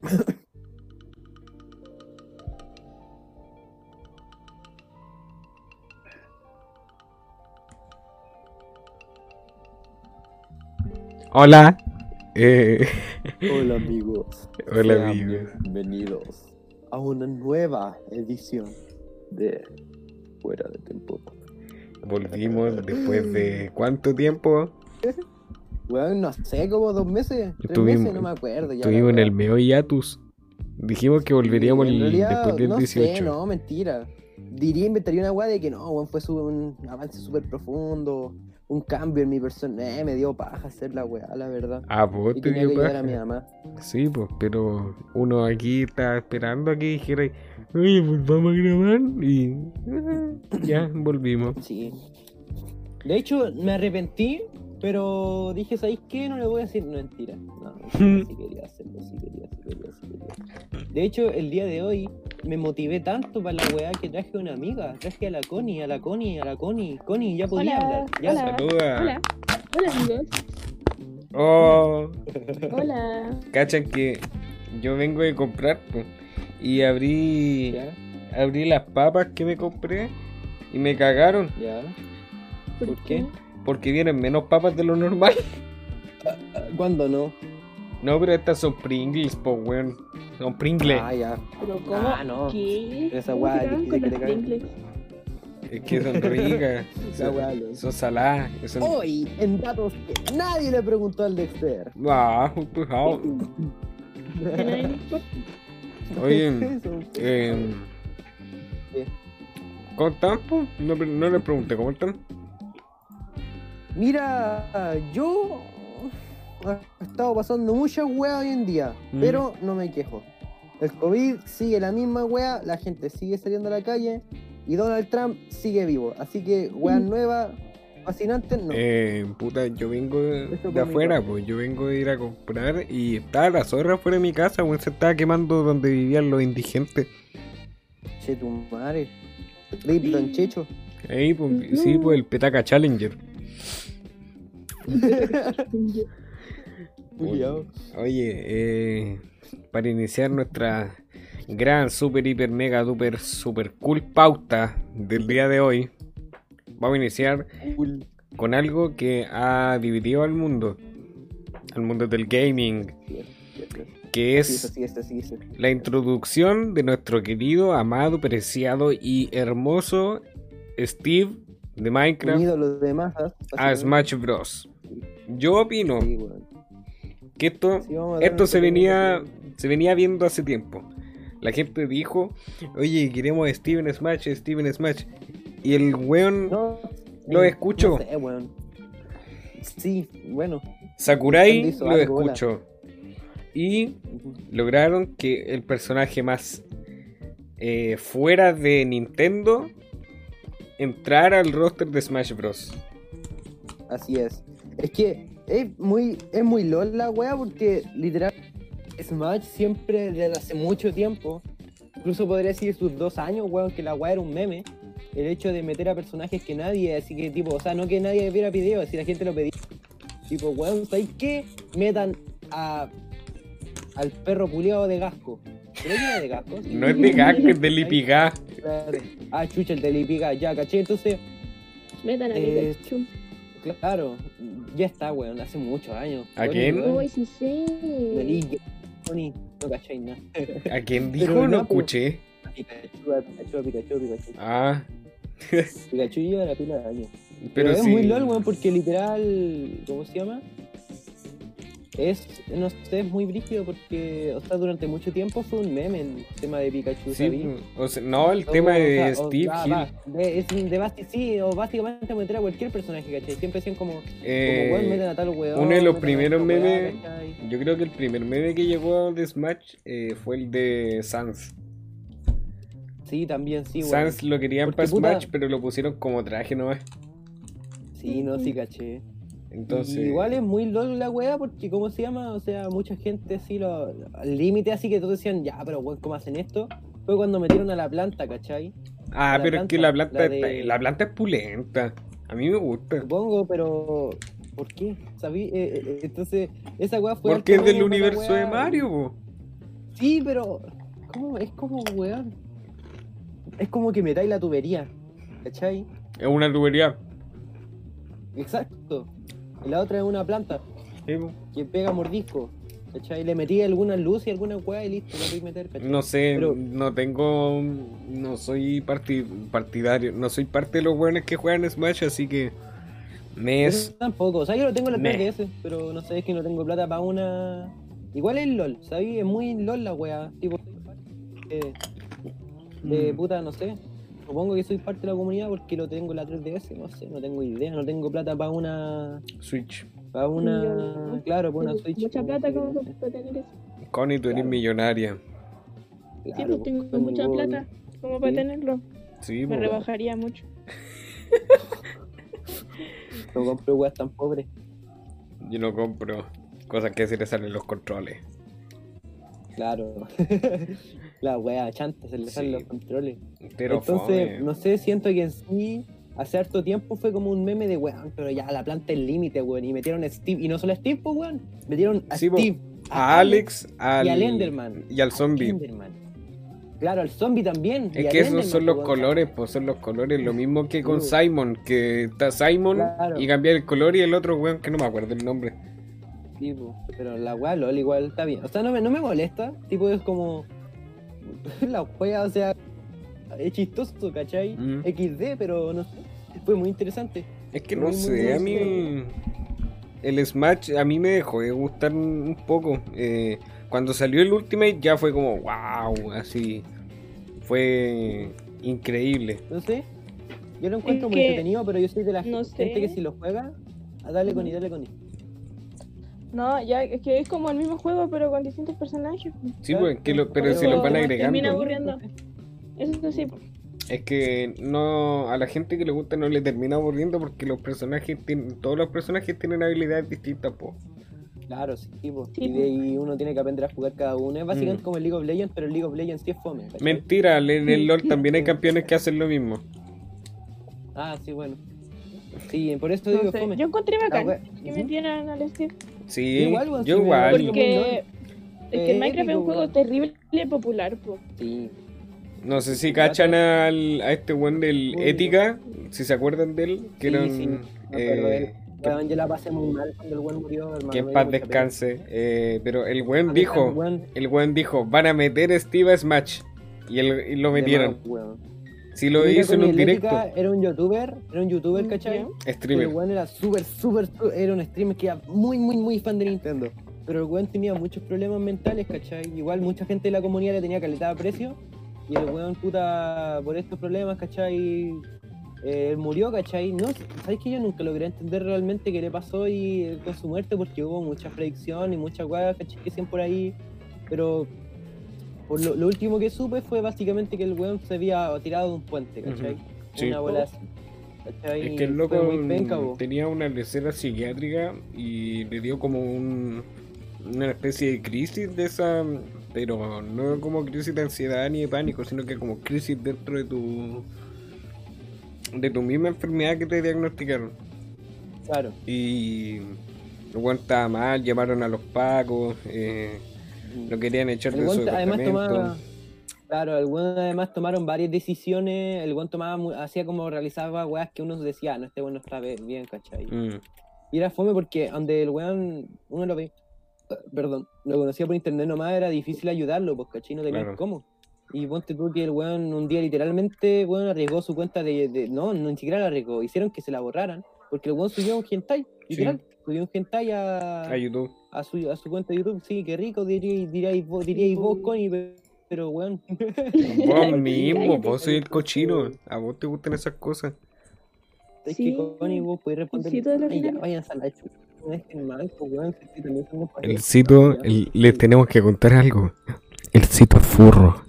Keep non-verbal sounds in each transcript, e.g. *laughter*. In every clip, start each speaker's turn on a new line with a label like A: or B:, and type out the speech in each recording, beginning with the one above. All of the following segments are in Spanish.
A: *laughs* Hola. Eh,
B: Hola *laughs* amigos.
A: Hola,
B: Sean
A: amigos.
B: Bienvenidos a una nueva edición de Fuera de Tiempo.
A: volvimos después de cuánto tiempo? *laughs*
B: Weón, no sé, como dos meses, tres
A: Estuvimos-
B: meses, no me acuerdo. Ya,
A: Estuvimos en el meo hiatus. Dijimos que volveríamos
B: realidad,
A: después del
B: no
A: 18.
B: Sé, no, mentira. Diría, inventaría una weá de que no, weón, fue su- un avance súper profundo, un cambio en mi persona. Eh, me dio paja hacer la weá, la verdad.
A: Ah, vos
B: Y
A: te
B: tenía que
A: dio
B: ayudar a mi
A: paja.
B: mamá.
A: Sí, pues, pero uno aquí está esperando a que dijera, oye, pues vamos a grabar y eh, ya volvimos.
B: Sí. De hecho, me arrepentí, pero dije, ¿sabéis qué? No le voy a decir no, mentira. No, mentira, *laughs* sí quería hacerlo, sí quería, sí quería, sí quería. De hecho, el día de hoy me motivé tanto para la weá que traje a una amiga. Traje a la Connie, a la Connie, a la Connie. Connie, ya podía
C: Hola,
B: hablar. Ya.
C: hola.
A: Saluda.
C: Hola. Hola amigos.
A: Oh,
C: Hola.
A: cachan que yo vengo de comprar y abrí,
B: Ya,
A: abrí las papas que me compré y me cagaron
B: ya.
C: ¿Por,
B: ¿Por qué?
A: Porque vienen menos papas de lo normal. *laughs*
B: ¿Cuándo no?
A: No, pero estas son Pringles, po, weón. Son Pringles.
B: Ah, ya.
C: Pero ¿cómo?
B: Ah, no.
C: ¿Qué?
B: Esa
C: ¿Cómo
B: weá que que le
C: Pringles?
A: Es que son ricas. *laughs*
B: Esa
A: son, son saladas. Son...
B: Hoy, en datos que nadie le preguntó al Dexter.
A: Ah, pues, ah.
C: Le importa.
A: Oye, *laughs* eh,
B: ¿Qué?
A: ¿cómo están? po? No, no les pregunté, ¿cómo están?
B: Mira, yo he estado pasando muchas weas hoy en día,
A: Mm.
B: pero no me quejo. El COVID sigue la misma wea, la gente sigue saliendo a la calle y Donald Trump sigue vivo. Así que weas nuevas, fascinantes, no.
A: Eh, puta, yo vengo de, afuera, pues yo vengo de ir a comprar y estaba la zorra fuera de mi casa, weón, se estaba quemando donde vivían los indigentes.
B: Che, tu madre. Rip Don Checho.
A: Ahí, pues, sí, pues el Petaca Challenger. Oye, eh, para iniciar nuestra gran, super, hiper, mega, duper, super cool pauta del día de hoy, vamos a iniciar
B: Cool.
A: con algo que ha dividido al mundo, al mundo del gaming, que es la introducción de nuestro querido, amado, preciado y hermoso Steve de
B: Un
A: Minecraft
B: ídolo de masas.
A: a Smash Bros. Yo opino
B: Sí,
A: que esto
B: Sí,
A: Esto se venía, se venía viendo hace tiempo. La gente dijo, oye, queremos a Steven Smash, Steven Smash. Y el weón
B: No,
A: Lo
B: no sé, weón. Sí, bueno.
A: Sakurai lo escuchó. Y lograron que el personaje más eh, fuera de Nintendo entrara al roster de Smash Bros.
B: Así es. Es que es muy, es muy lol la wea porque literal Smash siempre desde hace mucho tiempo, incluso podría decir sus dos años, weón, que la wea era un meme. El hecho de meter a personajes que nadie, así que tipo, o sea, no que nadie viera videos, si la gente lo pedía. Tipo, weón, ¿sabes qué? Metan a al perro puleado de Gasco. ¿Pero quién es de Gasco? Sí.
A: No es de es de
B: Ah, chucha, el de Lipiga, ya, caché. Entonces,
C: Metan a
B: Eh,
C: Pikachu.
B: claro, ya está, weón, hace muchos años.
A: ¿A quién?
C: Uy, sí, sí.
B: no cacháis nada.
A: ¿A quién
B: Pero
A: dijo? No
B: no,
A: escuché.
B: Pikachu, a Pikachu, a Pikachu, a Pikachu.
A: Ah,
B: Pikachu lleva la pila de años.
A: pero
B: Pero, es
A: sí.
B: muy lol, weón, porque literal, ¿cómo se llama? Es, no sé, es muy brígido porque, o sea, durante mucho tiempo fue un meme el tema de Pikachu,
A: Sí, o sea, no, el
B: O-
A: tema
B: o
A: de
B: sea, o-
A: Steve
B: va,
A: Hill.
B: va, de, es de basti- sí, o básicamente meter a cualquier personaje, ¿cachai? Siempre decían como,
A: Eh,
B: como weón, meten a tal weón.
A: uno de los primeros memes-. Yo creo que el primer meme que llegó de Smash eh, fue el de Sans.
B: Sí, también, sí, weón.
A: Sans lo querían para
B: puta-
A: Smash, pero lo pusieron como traje nomás.
B: Sí, no, sí, caché.
A: Entonces,
B: igual es muy LOL la weá porque, ¿cómo se llama? O sea, mucha gente así, lo, al límite así que todos decían, ya, pero weón, ¿cómo hacen esto? Fue cuando metieron a la planta, ¿cachai?
A: ah,
B: la
A: pero es que la planta,
B: la de-
A: la planta es pulenta. A mí me gusta.
B: Supongo, pero... ¿Por qué? ¿Sabí? Eh, eh, entonces, esa weá fue...
A: Porque es del universo de. Mario, po.
B: Sí, pero. ¿Cómo? Es como, weón. Es como que metáis la tubería. ¿Cachai?
A: Es una tubería.
B: Exacto. Y la otra es una planta
A: Sí, po.
B: que pega mordisco. ¿Cachai? Le metí alguna luz y alguna weá y listo, la podéis meter, ¿cachai?
A: No sé,
B: Pero-
A: no tengo. No soy parti- partidario. No soy parte de los buenos que juegan Smash, así que. Me es.
B: tampoco, o sea, yo lo tengo en la. 3DS, pero no sé, es que no tengo plata para una. Igual es LOL, ¿sabes? Es muy LOL la wea. Tipo, de, de
A: Mm.
B: puta, no sé. Supongo que soy parte de la comunidad porque lo tengo en la 3DS, no sé, no tengo idea, no tengo plata para una.
A: Switch.
B: Para una. Claro, para una Switch.
C: Mucha
B: como
C: plata como para tener eso.
A: Connie, tú eres
B: Claro.
A: millonaria.
C: Sí, pues tengo
B: tengo-
C: mucha plata como para
B: Sí.
C: tenerlo.
A: Sí,
C: Me
A: po.
C: rebajaría mucho. *laughs*
B: No compro weas tan pobres.
A: Yo no compro cosas que se le salen los controles.
B: Claro. *laughs* la wea chanta, se le
A: Sí.
B: salen los controles.
A: Pero
B: Entonces,
A: fome.
B: no sé, siento que en sí, hace harto tiempo fue como un meme de weón, pero ya la planta es límite, weón. Y metieron a Steve, y no solo a Steve, pues weón, metieron a
A: Sí.
B: Steve,
A: A Alex, al,
B: y al Enderman.
A: y al zombie.
B: Claro, al zombie también.
A: Es que esos son los
B: pues, weón.
A: colores, pues son los colores. Lo mismo que con
B: Sí.
A: Simon, que está Simon
B: Claro.
A: y cambiar el color y el otro weón que no me acuerdo el nombre.
B: Sí, po, pero la weá LOL igual está bien. O sea, no me, no me molesta. Tipo, es como. *laughs* la wea, o sea. Es chistoso, ¿cachai?
A: Mm.
B: XD, pero no sé. Fue muy interesante.
A: Es que no
B: muy
A: sé, a mí el Smash a mí me dejó de gustar un poco. Eh, cuando salió el Ultimate ya fue como wow, así. Fue increíble.
B: No sé. Yo lo encuentro
C: Es
B: muy
C: que,
B: entretenido, pero yo soy de la
C: no
B: gente
C: sé.
B: que si lo juega, a dale con y dale con y.
C: No, ya es que es como el mismo juego, pero con distintos personajes.
A: Sí, pues, que lo- pero si los van
C: termina
A: agregando.
C: aburriendo. Eso sí. pues.
A: Es que no a la gente que le gusta no le termina aburriendo porque los personajes tienen, todos los personajes tienen habilidades distintas, po.
B: Claro, sí.
C: Sí,
B: y de ahí uno tiene que aprender a jugar cada uno. Es básicamente
A: Mm.
B: como el League of Legends, pero el League of Legends sí es fome.
A: Mentira, en el LOL *laughs* también hay campeones que hacen lo mismo.
B: Ah, sí, bueno. Sí, por eso
C: No
B: digo
C: sé,
B: fome.
C: Yo encontré bacán que
B: Ujú.
C: metieran al Steve.
A: Sí,
B: Igual, weón,
A: yo
B: sí
A: igual.
C: Porque es que
B: Eh,
C: Minecraft es
B: épico,
C: un juego
B: weón.
C: terrible y popular. pues.
B: Sí.
A: No sé si cachan al, a este weón del
B: Uy,
A: Ética, si se acuerdan de él, que
B: Sí,
A: eran,
B: sí, me acuerdo de él.
A: eh,
B: Weón, yo la pasé muy mal cuando el weón murió, hermano.
A: que en
B: me
A: paz
B: dio mucha pena.
A: descanse, eh, pero el weón dijo,
B: weón,
A: el weón dijo, van a meter a Steve a Smash, y, el- y lo
B: de
A: metieron.
B: más, weón.
A: Si lo
B: Mira,
A: hizo en un directo,
B: Era un youtuber, era un youtuber, ¿cachai?
C: Ya.
B: Pero
A: streamer.
B: el weón era súper, súper, era un streamer que era muy, muy, muy fan de Nintendo. Pero el weón tenía muchos problemas mentales, ¿cachai? Igual mucha gente de la comunidad le tenía calidad a precio. Y el weón, puta, por estos problemas, ¿cachai? Eh, él murió, ¿cachai? No, ¿sabes que yo nunca logré entender realmente qué le pasó y, eh, con su muerte? Porque hubo mucha predicción y muchas weas, ¿cachai? Que siempre por ahí. Pero por lo, lo último que supe fue básicamente que el weón se había tirado de un puente, ¿cachai?
A: Sí.
B: Una bola así. ¿cachai?
A: Es que el loco
B: penca,
A: tenía una lecera psiquiátrica y le dio como un, una especie de crisis de esa, pero no como crisis de ansiedad ni de pánico, sino que como crisis dentro de tu de tu misma enfermedad que te diagnosticaron.
B: Claro.
A: Y el weón estaba mal, llamaron a los pacos, eh, lo querían echar
B: El
A: de su
B: además tomaba. Claro, el weón además tomaron varias decisiones. El weón tomaba, hacía como realizaba weas que uno decía, "Ah, no, este weón no está bien, ¿cachai?
A: Mm,
B: Y era fome porque donde el weón, uno lo ve, perdón, lo conocía por internet nomás, era difícil ayudarlo, pues, ¿cachai? No tenía
A: Claro.
B: cómo. Y ponte tú que el weón un día literalmente, weón, arriesgó su cuenta de, de- no, no ni siquiera la arriesgó, hicieron que se la borraran, porque el weón subió un hentai, literal, subió un hentai a,
A: a YouTube.
B: A su, a su cuenta de YouTube, sí, qué rico, diríais, diríais vos, diríais vos, Connie, pe- pero weón. *laughs*
A: Vos *laughs* mismo, vos soy el cochino. A vos te gustan esas cosas.
B: Es
C: Sí.
B: que Connie, vos podés responder.
C: Sí, todo lo
B: Ay, ya,
C: final.
B: vayan a la chucha.
A: El cito, el- le tenemos que contar algo. El cito es furro.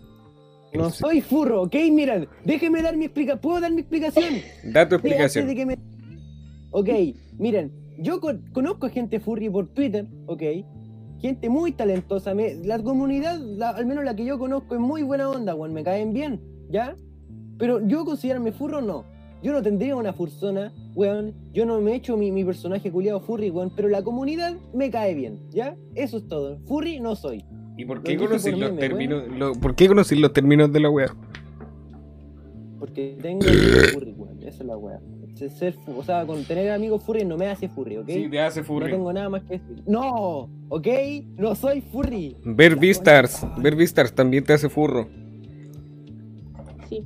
B: No
A: El-
B: soy furro, ok, miren, déjeme dar mi explicación. ¿Puedo dar mi explicación?
A: Da tu explicación.
B: me- Ok, miren, yo con- conozco gente furry por Twitter, ok. Gente muy talentosa. me- la comunidad, la- al menos la que yo conozco, es muy buena onda, weón. Me caen bien, ¿ya? Pero yo considerarme furro, no. Yo no tendría una fursona, weón. Yo no me he hecho mi, mi personaje culiado furry, weón. Pero la comunidad me cae bien, ¿ya? Eso es todo. Furry no soy.
A: ¿Y por qué
B: dije
A: conocís
B: por
A: los
B: meme,
A: términos? lo- ¿Por qué conocís los términos de la wea?
B: Porque tengo amigos furry, weón. Esa es la weá. Se- Ser, o sea, con tener amigos furry no me hace furry, ¿ok?
A: Sí, te hace
B: No
A: furry.
B: tengo nada más que decir. ¡No! ¿Ok? No soy furry.
A: Ver Vistars, ver Vistars también te hace furro.
C: Sí.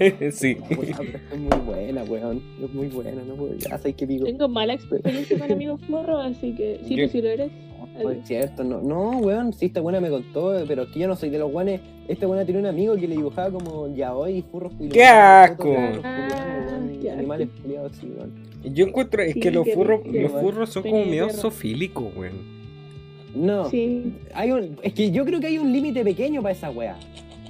C: *laughs*
A: sí.
B: Es muy buena, weón. Es muy buena, no puedo. Ya que pico.
C: Tengo mala experiencia con *laughs* amigos furros, así que sí, tú sí lo eres.
B: No es cierto, no, no, weón, sí, esta buena me contó, pero es que yo no soy de los guanes. Esta buena tenía un amigo que le dibujaba como yaoi y furros
C: Ah,
B: weón, y
C: qué asco.
B: Animales culiados, sí, weón.
A: Yo encuentro, es
C: Sí,
A: que los furros,
C: rico,
A: los
B: weón.
A: furros son como medio sofílicos, weón.
B: No,
C: Sí.
B: hay un, es que yo creo que hay un límite pequeño para esa wea.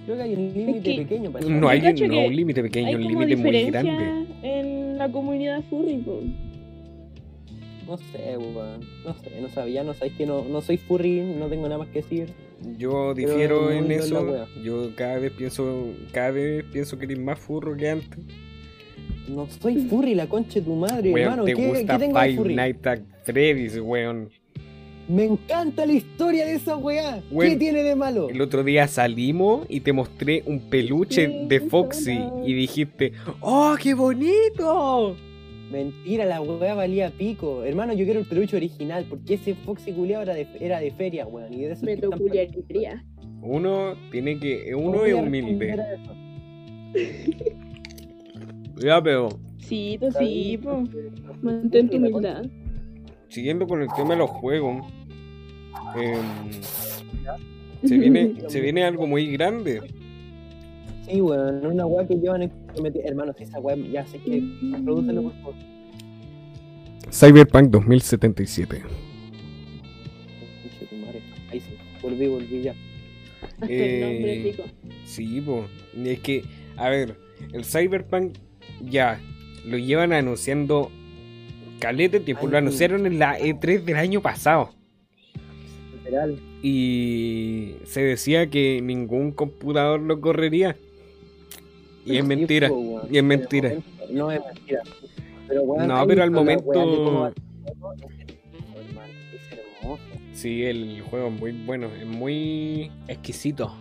B: Creo que hay un límite
C: que-
B: pequeño para esa
A: No hay un, no,
C: que
A: un límite pequeño,
C: Hay
A: un límite muy grande.
C: en la comunidad furry, po.
B: No sé, weón. No sé, no sabía, no sabéis que no, no soy furry, no tengo nada más que decir.
A: Yo difiero en eso. Yo cada vez pienso, cada vez pienso que eres más furro que antes.
B: No soy furry, la concha de tu madre,
A: Weón,
B: hermano.
A: te
B: ¿Qué,
A: gusta
B: ¿qué
A: Five
B: furry?
A: Nights at Freddy's, weón.
B: Me encanta la historia de esa weá. ¿Qué tiene de malo?
A: El otro día salimos y te mostré un peluche de Foxy y dijiste, ¡Oh, qué bonito!
B: Mentira, la weá valía pico. Hermano, yo quiero el peluche original, porque ese Foxy culiao era de, era de feria, weón. Y de esos
C: Me peculiaría.
A: Uno tiene que,
B: ¿Cómo
A: uno es humilde.
B: eso? *laughs*
A: Ya, pero
C: Sí, tú sí, po. Mantén tu humildad.
A: siguiendo con el tema de los juegos, em, se, viene, *laughs* se viene algo muy grande.
B: Sí, weón, una weá que llevan. Hermano, si esa weá ya sé que. Prodúcelo, por favor.
A: Cyberpunk 2077.
B: Conche tu madre. Ahí sí, volví, volví ya. *laughs*
C: El
A: Eh,
C: nombre.
A: Sí, po. es que, a ver, el Cyberpunk ya lo llevan anunciando calete tiempo, lo anunciaron en la E3 del año pasado.
B: Literal.
A: Y se decía que ningún computador lo correría. Y es mentira. Y es mentira.
B: No es mentira. Pero, weón,
A: No,
B: ¿has
A: pero al momento-. Sí, el juego es muy bueno, es muy exquisito.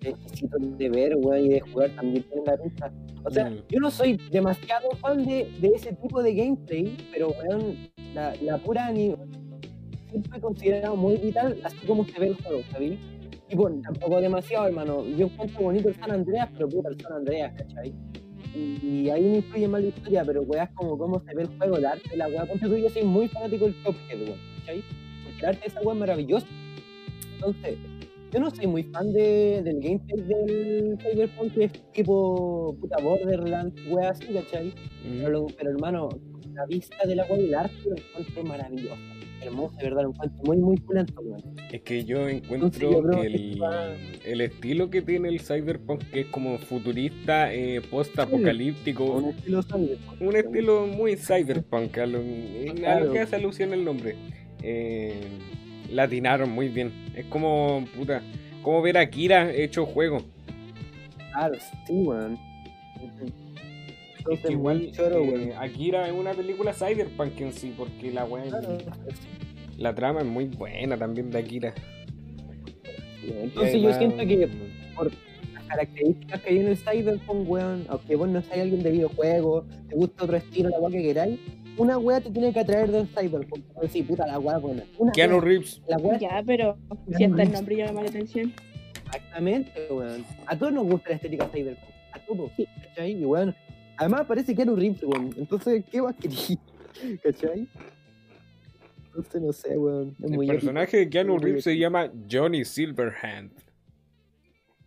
B: Es exquisito de ver, weón, y de jugar también tiene la pinta. O sea,
A: Mm.
B: yo no soy demasiado fan de, de ese tipo de gameplay, pero weón, la, la pura ani- siempre he considerado muy vital, así como se ve el juego, ¿sabí? Y bueno, tampoco demasiado, hermano. Yo encuentro bonito el San Andreas, pero puta el San Andreas, ¿cachai? Y, y ahí me influye más la historia, pero weas como cómo se ve el juego, el arte, la wea. Ponte tú, yo soy muy fanático del Cuphead, weón, ¿cachai? Porque el arte de esa wea es maravilloso. Entonces, yo no soy muy fan de, del gameplay del Cyberpunk, que es tipo puta Borderlands, wea así, ¿cachai?
A: Mm.
B: Pero, hermano, la vista de la wea y el arte lo encuentro maravilloso. Hermoso, de verdad, lo encuentro muy, muy pulento, weón.
A: Es que yo encuentro
B: Entonces,
A: que el,
B: va-
A: el estilo que tiene el Cyberpunk, que es como futurista, eh, post-apocalíptico,
B: Un estilo
A: un estilo muy cyberpunk, a lo, a lo
B: Claro.
A: que hace alusión el nombre. Eh, latinaron muy bien. Es como, puta, como ver a Kira hecho juego.
B: Claro, sí, weón. Ujú.
A: Es
B: Entonces,
A: que igual
B: choro,
A: eh,
B: weón.
A: Akira es una película cyberpunk en sí, porque la wea-
B: Claro.
A: la trama es muy buena también de Akira.
B: Sí, Entonces, yo siento que las características que hay en el Cyberpunk, weón, aunque vos no seas alguien de videojuegos, te gusta otro estilo, la weá que queráis, una weá te tiene que atraer del Cyberpunk. Decir, puta, la weá buena. Una
A: Keanu Reeves.
B: la weá
C: Ya, pero si hasta el nombre llama la atención.
B: Exactamente, weón. A todos nos gusta la estética cyberpunk. A todos.
C: Sí.
B: ¿Cachai? Y weón. Además parece que era un weón. Entonces, ¿qué más querí? *laughs* ¿Cachai? Entonces, no sé, weón. Es
A: El
B: muy
A: personaje de Keanu Reeves se llama Johnny Silverhand.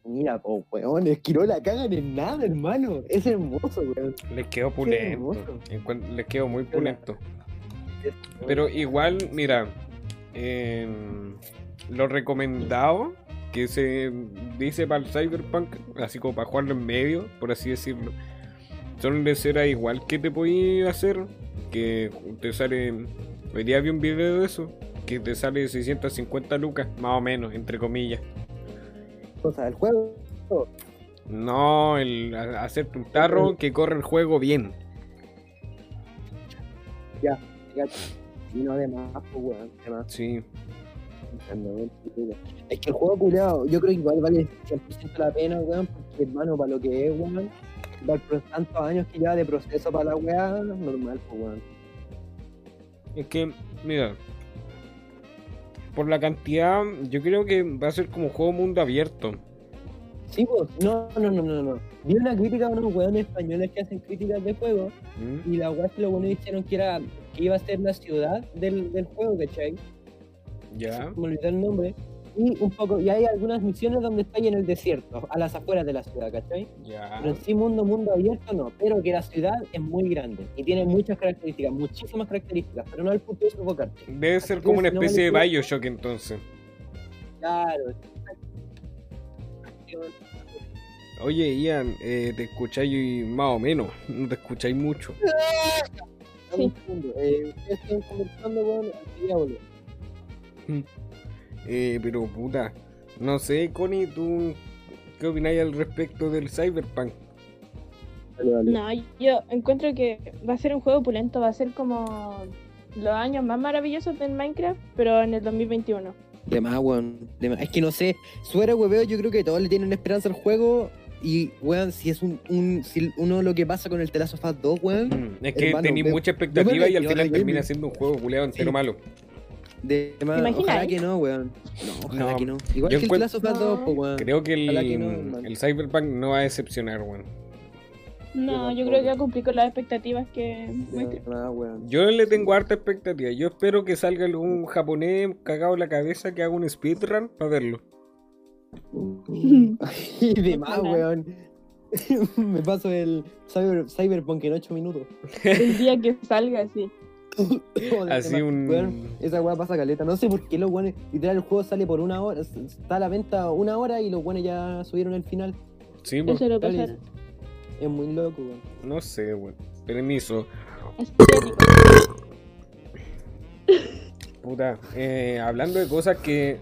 B: Mira, oh, weón, es que no la cagan en nada, hermano. Es hermoso, weón.
A: Les quedó. Encuent- Les quedó muy.
B: Es-
A: Pero igual, mira, em, lo recomendado que se dice para el Cyberpunk, así como para jugarlo en medio, por así decirlo, son de ser igual que te podías hacer, que te sale, hoy día vi un video de eso, que te sale 650 lucas, más o menos, entre comillas.
B: O sea, el juego.
A: No, el hacerte un tarro que corre el juego bien.
B: Ya, y no de más, pues, weón. De más.
A: Sí.
B: Es que el juego culiado, yo creo que igual vale 100% la pena, weón, porque hermano, para lo que es, weón, tantos años que lleva de proceso para la weá, normal, pues, weón.
A: Es que, mira, por la cantidad, yo creo que va a ser como juego mundo abierto.
B: Sí, pues, no, no, no, no, no. Vi una crítica de unos weones españoles que hacen críticas de juego
A: ¿Mm?
B: y la weá que los buenos dijeron que era que iba a ser la ciudad del, del juego, ¿cachai?
A: Ya.
B: Me olvidé el nombre. Y un poco, y hay algunas misiones donde está ahí en el desierto, a las afueras de la ciudad, ¿cachai?
A: Ya.
B: Pero en sí mundo, mundo abierto no, pero que la ciudad es muy grande y tiene muchas características, muchísimas características, pero no al punto de sofocarte.
A: Debe ser
B: Así
A: como una
B: si no
A: especie de Bioshock entonces.
B: Claro.
A: Oye, Ian, eh, te escucháis más o menos, no te escucháis mucho.
B: Segundo. Eh, ustedes están conversando, weón, quería volver.
A: Eh, pero puta, no sé, Connie, ¿tú qué opináis al respecto del Cyberpunk?
C: No, yo encuentro que va a ser un juego opulento, va a ser como los años más maravillosos del Minecraft, pero en el 2021.
B: De más, weón. De más. Es que no sé, suena hueveo, yo creo que todos le tienen esperanza al juego. Y, weón, si es un, un si uno lo que pasa con el The Last of Us 2, weón,
A: Mm, Es que
B: Hermano,
A: tenéis mucha expectativa y al final termina siendo un juego culeado entero
B: Sí.
A: malo.
B: De
C: imaginas?
B: ojalá que no, weón. No, ojalá
A: No,
B: que no. Igual
A: yo
B: que el The
A: encuent-
B: Last of Us 2, pues, weón.
A: Creo que el,
B: que no,
A: el Cyberpunk no va a decepcionar, weón.
C: No,
B: Yo
C: yo creo que va a cumplir con las expectativas que.
A: Yo le tengo harta expectativa. Yo espero que salga algún japonés cagado en la cabeza que haga un speedrun para verlo. *laughs*
B: Y de más, weón. *laughs* Me paso el cyber, Cyberpunk en 8 minutos.
C: El día que salga, sí. *laughs*
A: Así un-
B: Weón, esa weá pasa caleta. No sé por qué los weones. Literal, el juego sale por una hora. Está a la venta una hora y los weones ya subieron el final.
A: Sí, pues,
C: Eso lo
B: Dale.
C: pasaron.
B: Es muy loco, weón.
A: no sé, weón. Permiso. *laughs* Puta, eh, hablando de cosas que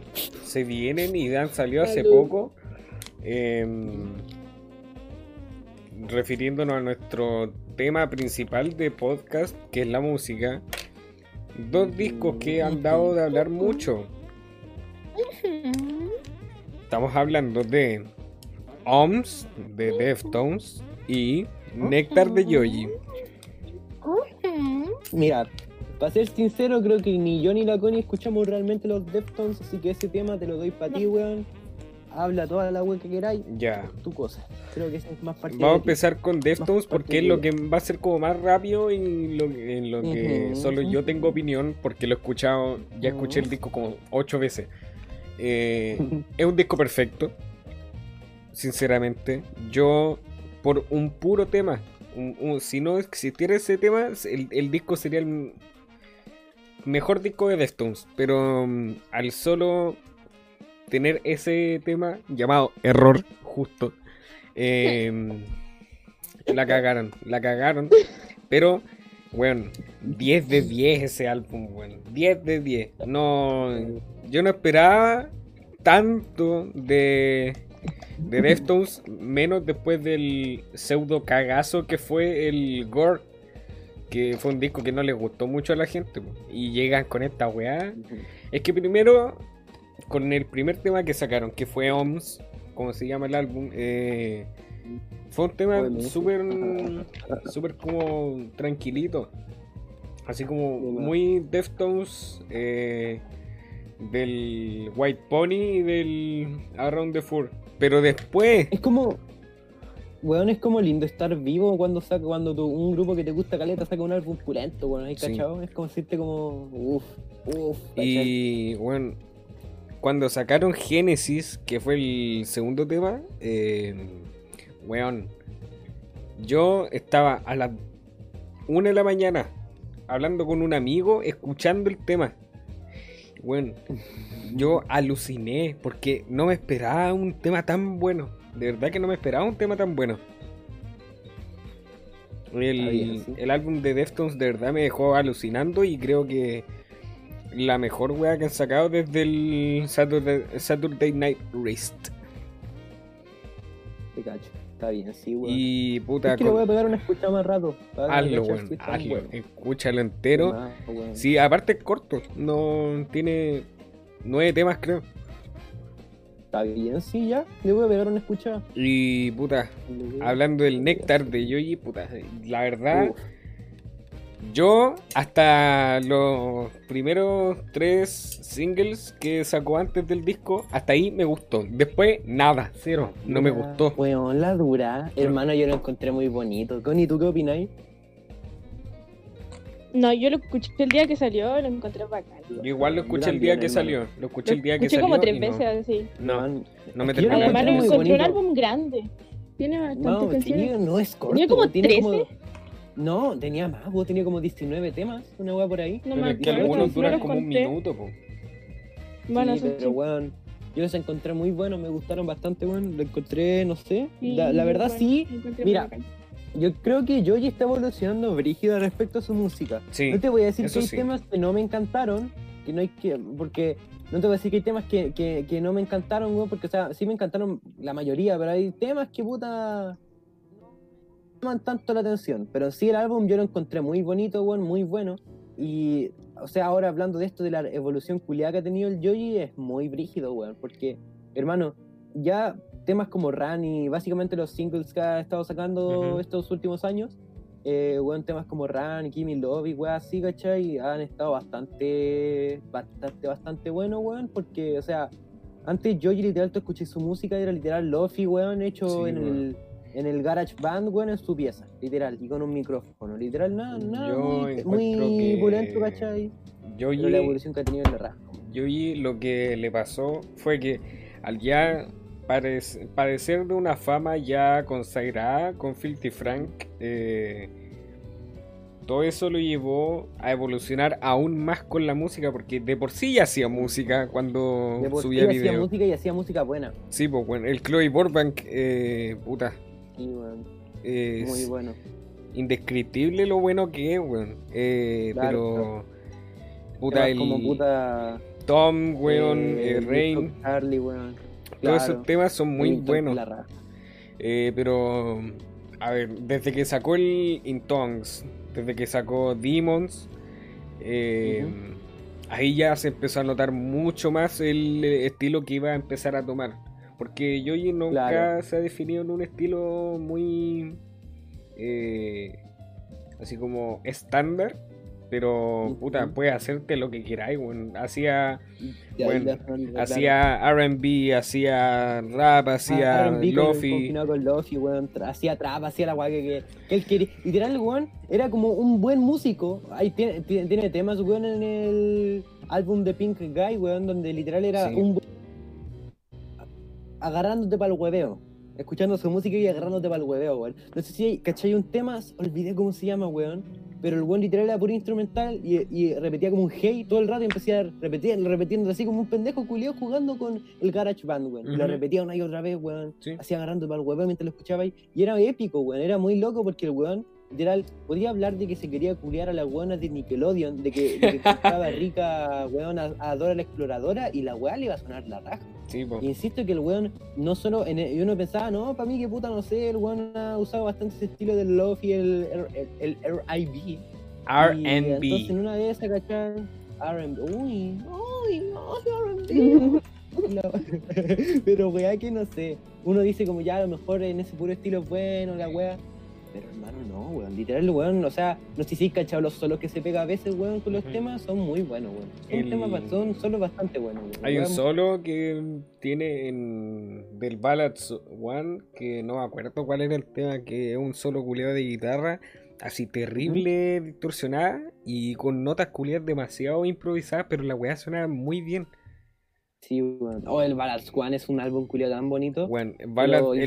A: se vienen y han salido hace
C: Salud.
A: poco, em, refiriéndonos a nuestro tema principal de podcast, que es la música, dos discos que han dado de hablar mucho. Estamos hablando de OMS de Deftones y Néctar de Yoji.
B: Mira, para ser sincero, creo que ni yo ni la Connie escuchamos realmente los Deftones, así que ese tema te lo doy para ti, weón. Habla toda la weón que queráis,
A: Ya.
B: tu cosa. Creo que es más parte
A: Vamos a empezar con Deftones porque es lo que va a ser como más rápido y lo, en lo que solo yo tengo opinión porque lo he escuchado, ya escuché el disco como ocho veces. Eh, es un disco perfecto, sinceramente. Yo, por un puro tema, un- un- si no existiera ese tema, el, el disco sería el mejor disco de Deftones. Pero mm, al solo tener ese tema llamado Error, justo, eh, *laughs* la cagaron, la cagaron. Pero, bueno, 10 de 10 ese álbum, bueno, 10 de 10. No, yo no esperaba tanto de, de Deftones, menos después del pseudo cagazo que fue el Gore, que fue un disco que no le gustó mucho a la gente. Y llegan con esta weá. Es que primero, con el primer tema que sacaron, que fue OMS, como se llama el álbum, eh, fue un tema súper *laughs* súper como tranquilito. Así como muy Deftones eh, del White Pony y del Around the Fur. Pero después,
B: Es como. Weón, es como lindo estar vivo cuando saca, cuando tu- un grupo que te gusta caleta saca un álbum pulento, weón, ¿hay
A: Sí.
B: cachado? Es como decirte como. Uff, uff,
A: y bueno, cuando sacaron Genesis, que fue el segundo tema, eh, weón, yo estaba a las 1 de la mañana hablando con un amigo, escuchando el tema. Bueno, yo aluciné porque no me esperaba un tema tan bueno. De verdad que no me esperaba un tema tan bueno.
B: Bien,
A: El,
B: sí.
A: el álbum de Deftones de verdad me dejó alucinando y creo que la mejor wea que han sacado desde el Saturday, Saturday Night Wrist.
B: Te cacho. Está bien, sí, weón.
A: Y puta,
B: es que le voy a pegar una escucha más rato.
A: hazlo, weón, hazlo,
B: bueno.
A: escúchalo entero.
B: Más.
A: Sí, aparte es corto, no tiene nueve temas creo.
B: Está bien, sí, ya. Le voy a pegar una escucha.
A: Y puta, hablando del néctar de Yoyi, puta, la verdad,
B: Uf,
A: yo hasta los primeros tres singles que sacó antes del disco, hasta ahí me gustó. Después, nada, cero, no me gustó.
B: Weón, la dura. Hermano, yo lo encontré muy bonito. Connie, ¿tú qué opináis?
C: No, yo lo escuché el día que salió, lo encontré bacán.
A: Yo igual lo escuché el día que
B: hermano.
A: salió, lo escuché
C: Lo
A: el día que
C: escuché
A: salió.
C: como tres
A: y no-
C: veces así.
A: No, no me terminó
B: lo
A: de
C: Además lo
B: encontré
C: un álbum grande. Tiene bastantes
B: No,
C: canciones.
B: no es corto.
C: ¿Tenía como
B: tiene
C: 13?
B: No, tenía más, vos tenía como 19 temas, una weá por ahí.
C: No
A: Pero
C: me
A: es que
C: acuerdo,
A: algunos
C: no
A: duran como un minuto, po.
C: Bueno,
B: sí, pero weón, yo los encontré muy buenos, me gustaron bastante, weón. Lo encontré, no sé.
C: Sí,
B: la, la verdad
C: bueno,
B: sí, mira, yo creo que Joji está evolucionando brígido respecto a su música.
A: Sí,
B: no te voy a decir que hay
A: sí.
B: temas que no me encantaron, que no hay que. Porque no te voy a decir que hay temas que, que, que no me encantaron, weón, porque, o sea, sí me encantaron la mayoría, pero hay temas que puta. Llaman tanto la atención. Pero sí, el álbum yo lo encontré muy bonito, weón, muy bueno. Y, o sea, ahora hablando de esto, de la evolución culiada que ha tenido el Joji, es muy brígido, weón, porque, hermano, ya temas como Run y básicamente los singles que ha estado sacando
A: Ujú.
B: estos últimos años, eh, weón, temas como Run, Gimme Love y weas así, ¿cachai? Han estado bastante, bastante, bastante buenos, weón, porque, o sea, antes Joji literal, tú escuché su música y era literal Lofi, weón, hecho
A: Sí,
B: en,
A: weón.
B: el, en el Garage Band, weón, en su pieza, literal, y con un micrófono, literal, nada, nada,
A: Yo
B: muy, muy pulento, ¿cachai? Pero la evolución que ha tenido en la raja.
A: Yoyi lo que le pasó fue que al ya parec- padecer de una fama ya consagrada con Filthy Frank, eh, todo eso lo llevó a evolucionar aún más con la música, porque de por sí ya hacía música cuando
B: De por sí
A: subía
B: hacía música y hacía música buena.
A: Sí, pues bueno, el Chloe Burbank, eh, puta,
B: Sí, weón,
A: es
B: muy bueno.
A: indescriptible lo bueno que es, weón. Eh,
B: Claro,
A: pero, puta, el
B: como puta.
A: Tom, weón,
B: eh,
A: eh, Rain,
B: Charlie, weón.
A: todos esos temas son muy buenos. Eh, pero, a ver, desde que sacó el In Tongues, desde que sacó Demons, eh, ahí ya se empezó a notar mucho más el estilo que iba a empezar a tomar. Porque Yoyi nunca
B: Claro.
A: se ha definido en un estilo muy. eh, así como estándar. Pero, puta, puede hacerte lo que queráis, weón. Hacía, bueno,
B: claro.
A: hacía RB, hacía rap, hacía
B: Ah, R&B con-
A: lofi.
B: con Lofi, weón. tra- Hacía trap, hacía la weá que, él quería. Literal, weón, era como un buen músico. Ahí tiene, tiene, tiene temas, weón, en el álbum de Pink Guy, weón, donde literal era
A: Sí.
B: un. bu- agarrándote para el hueveo. Escuchando su música y agarrándote para el hueveo, weón. No sé si hay, ¿cachai? Un tema, olvidé cómo se llama, weón. Pero el weón literal era puro instrumental y, y repetía como un hey todo el rato y empecé a repetir, repitiendo así como un pendejo culiao jugando con el Garage Band, weón. Lo repetía una y otra vez, weón.
A: Sí.
B: Así agarrando para el hueveo mientras lo escuchaba ahí. Y era épico, weón. Era muy loco porque el weón, literal, podía hablar de que se quería culiar a la weona de Nickelodeon, de que, de que *laughs* rica, weón, a, a Dora la exploradora y la weá le iba a sonar la raja.
A: Sí.
B: Y insisto que el weón no solo. En el- y uno pensaba, no, para mí que puta, no sé, el weón ha usado bastante ese estilo del love y el, el, el, RIB. Y Entonces en
A: RB.
B: una de esas, ¿cachai? RB. Uy, uy, uy, RB. *laughs* *laughs* Pero weá que no sé. Uno dice como ya a lo mejor en ese puro estilo es bueno, la weá. Pero hermano, no, weón. Literal, weón, o sea, no sé si cachado los solos que se pega a veces, weón, con los temas, son muy buenos, weón. Son
A: El-
B: temas, son solos bastante buenos, weón.
A: Hay un solo que tiene en del Ballads One, que no me acuerdo cuál era el tema, que es un solo culeado de guitarra, así terrible, distorsionada y con notas culiadas demasiado improvisadas, pero la weá suena muy bien.
B: Sí, weón. Oh, el Ballads One es un álbum culiado tan bonito.
A: Bueno, Ballad-
B: con
A: el,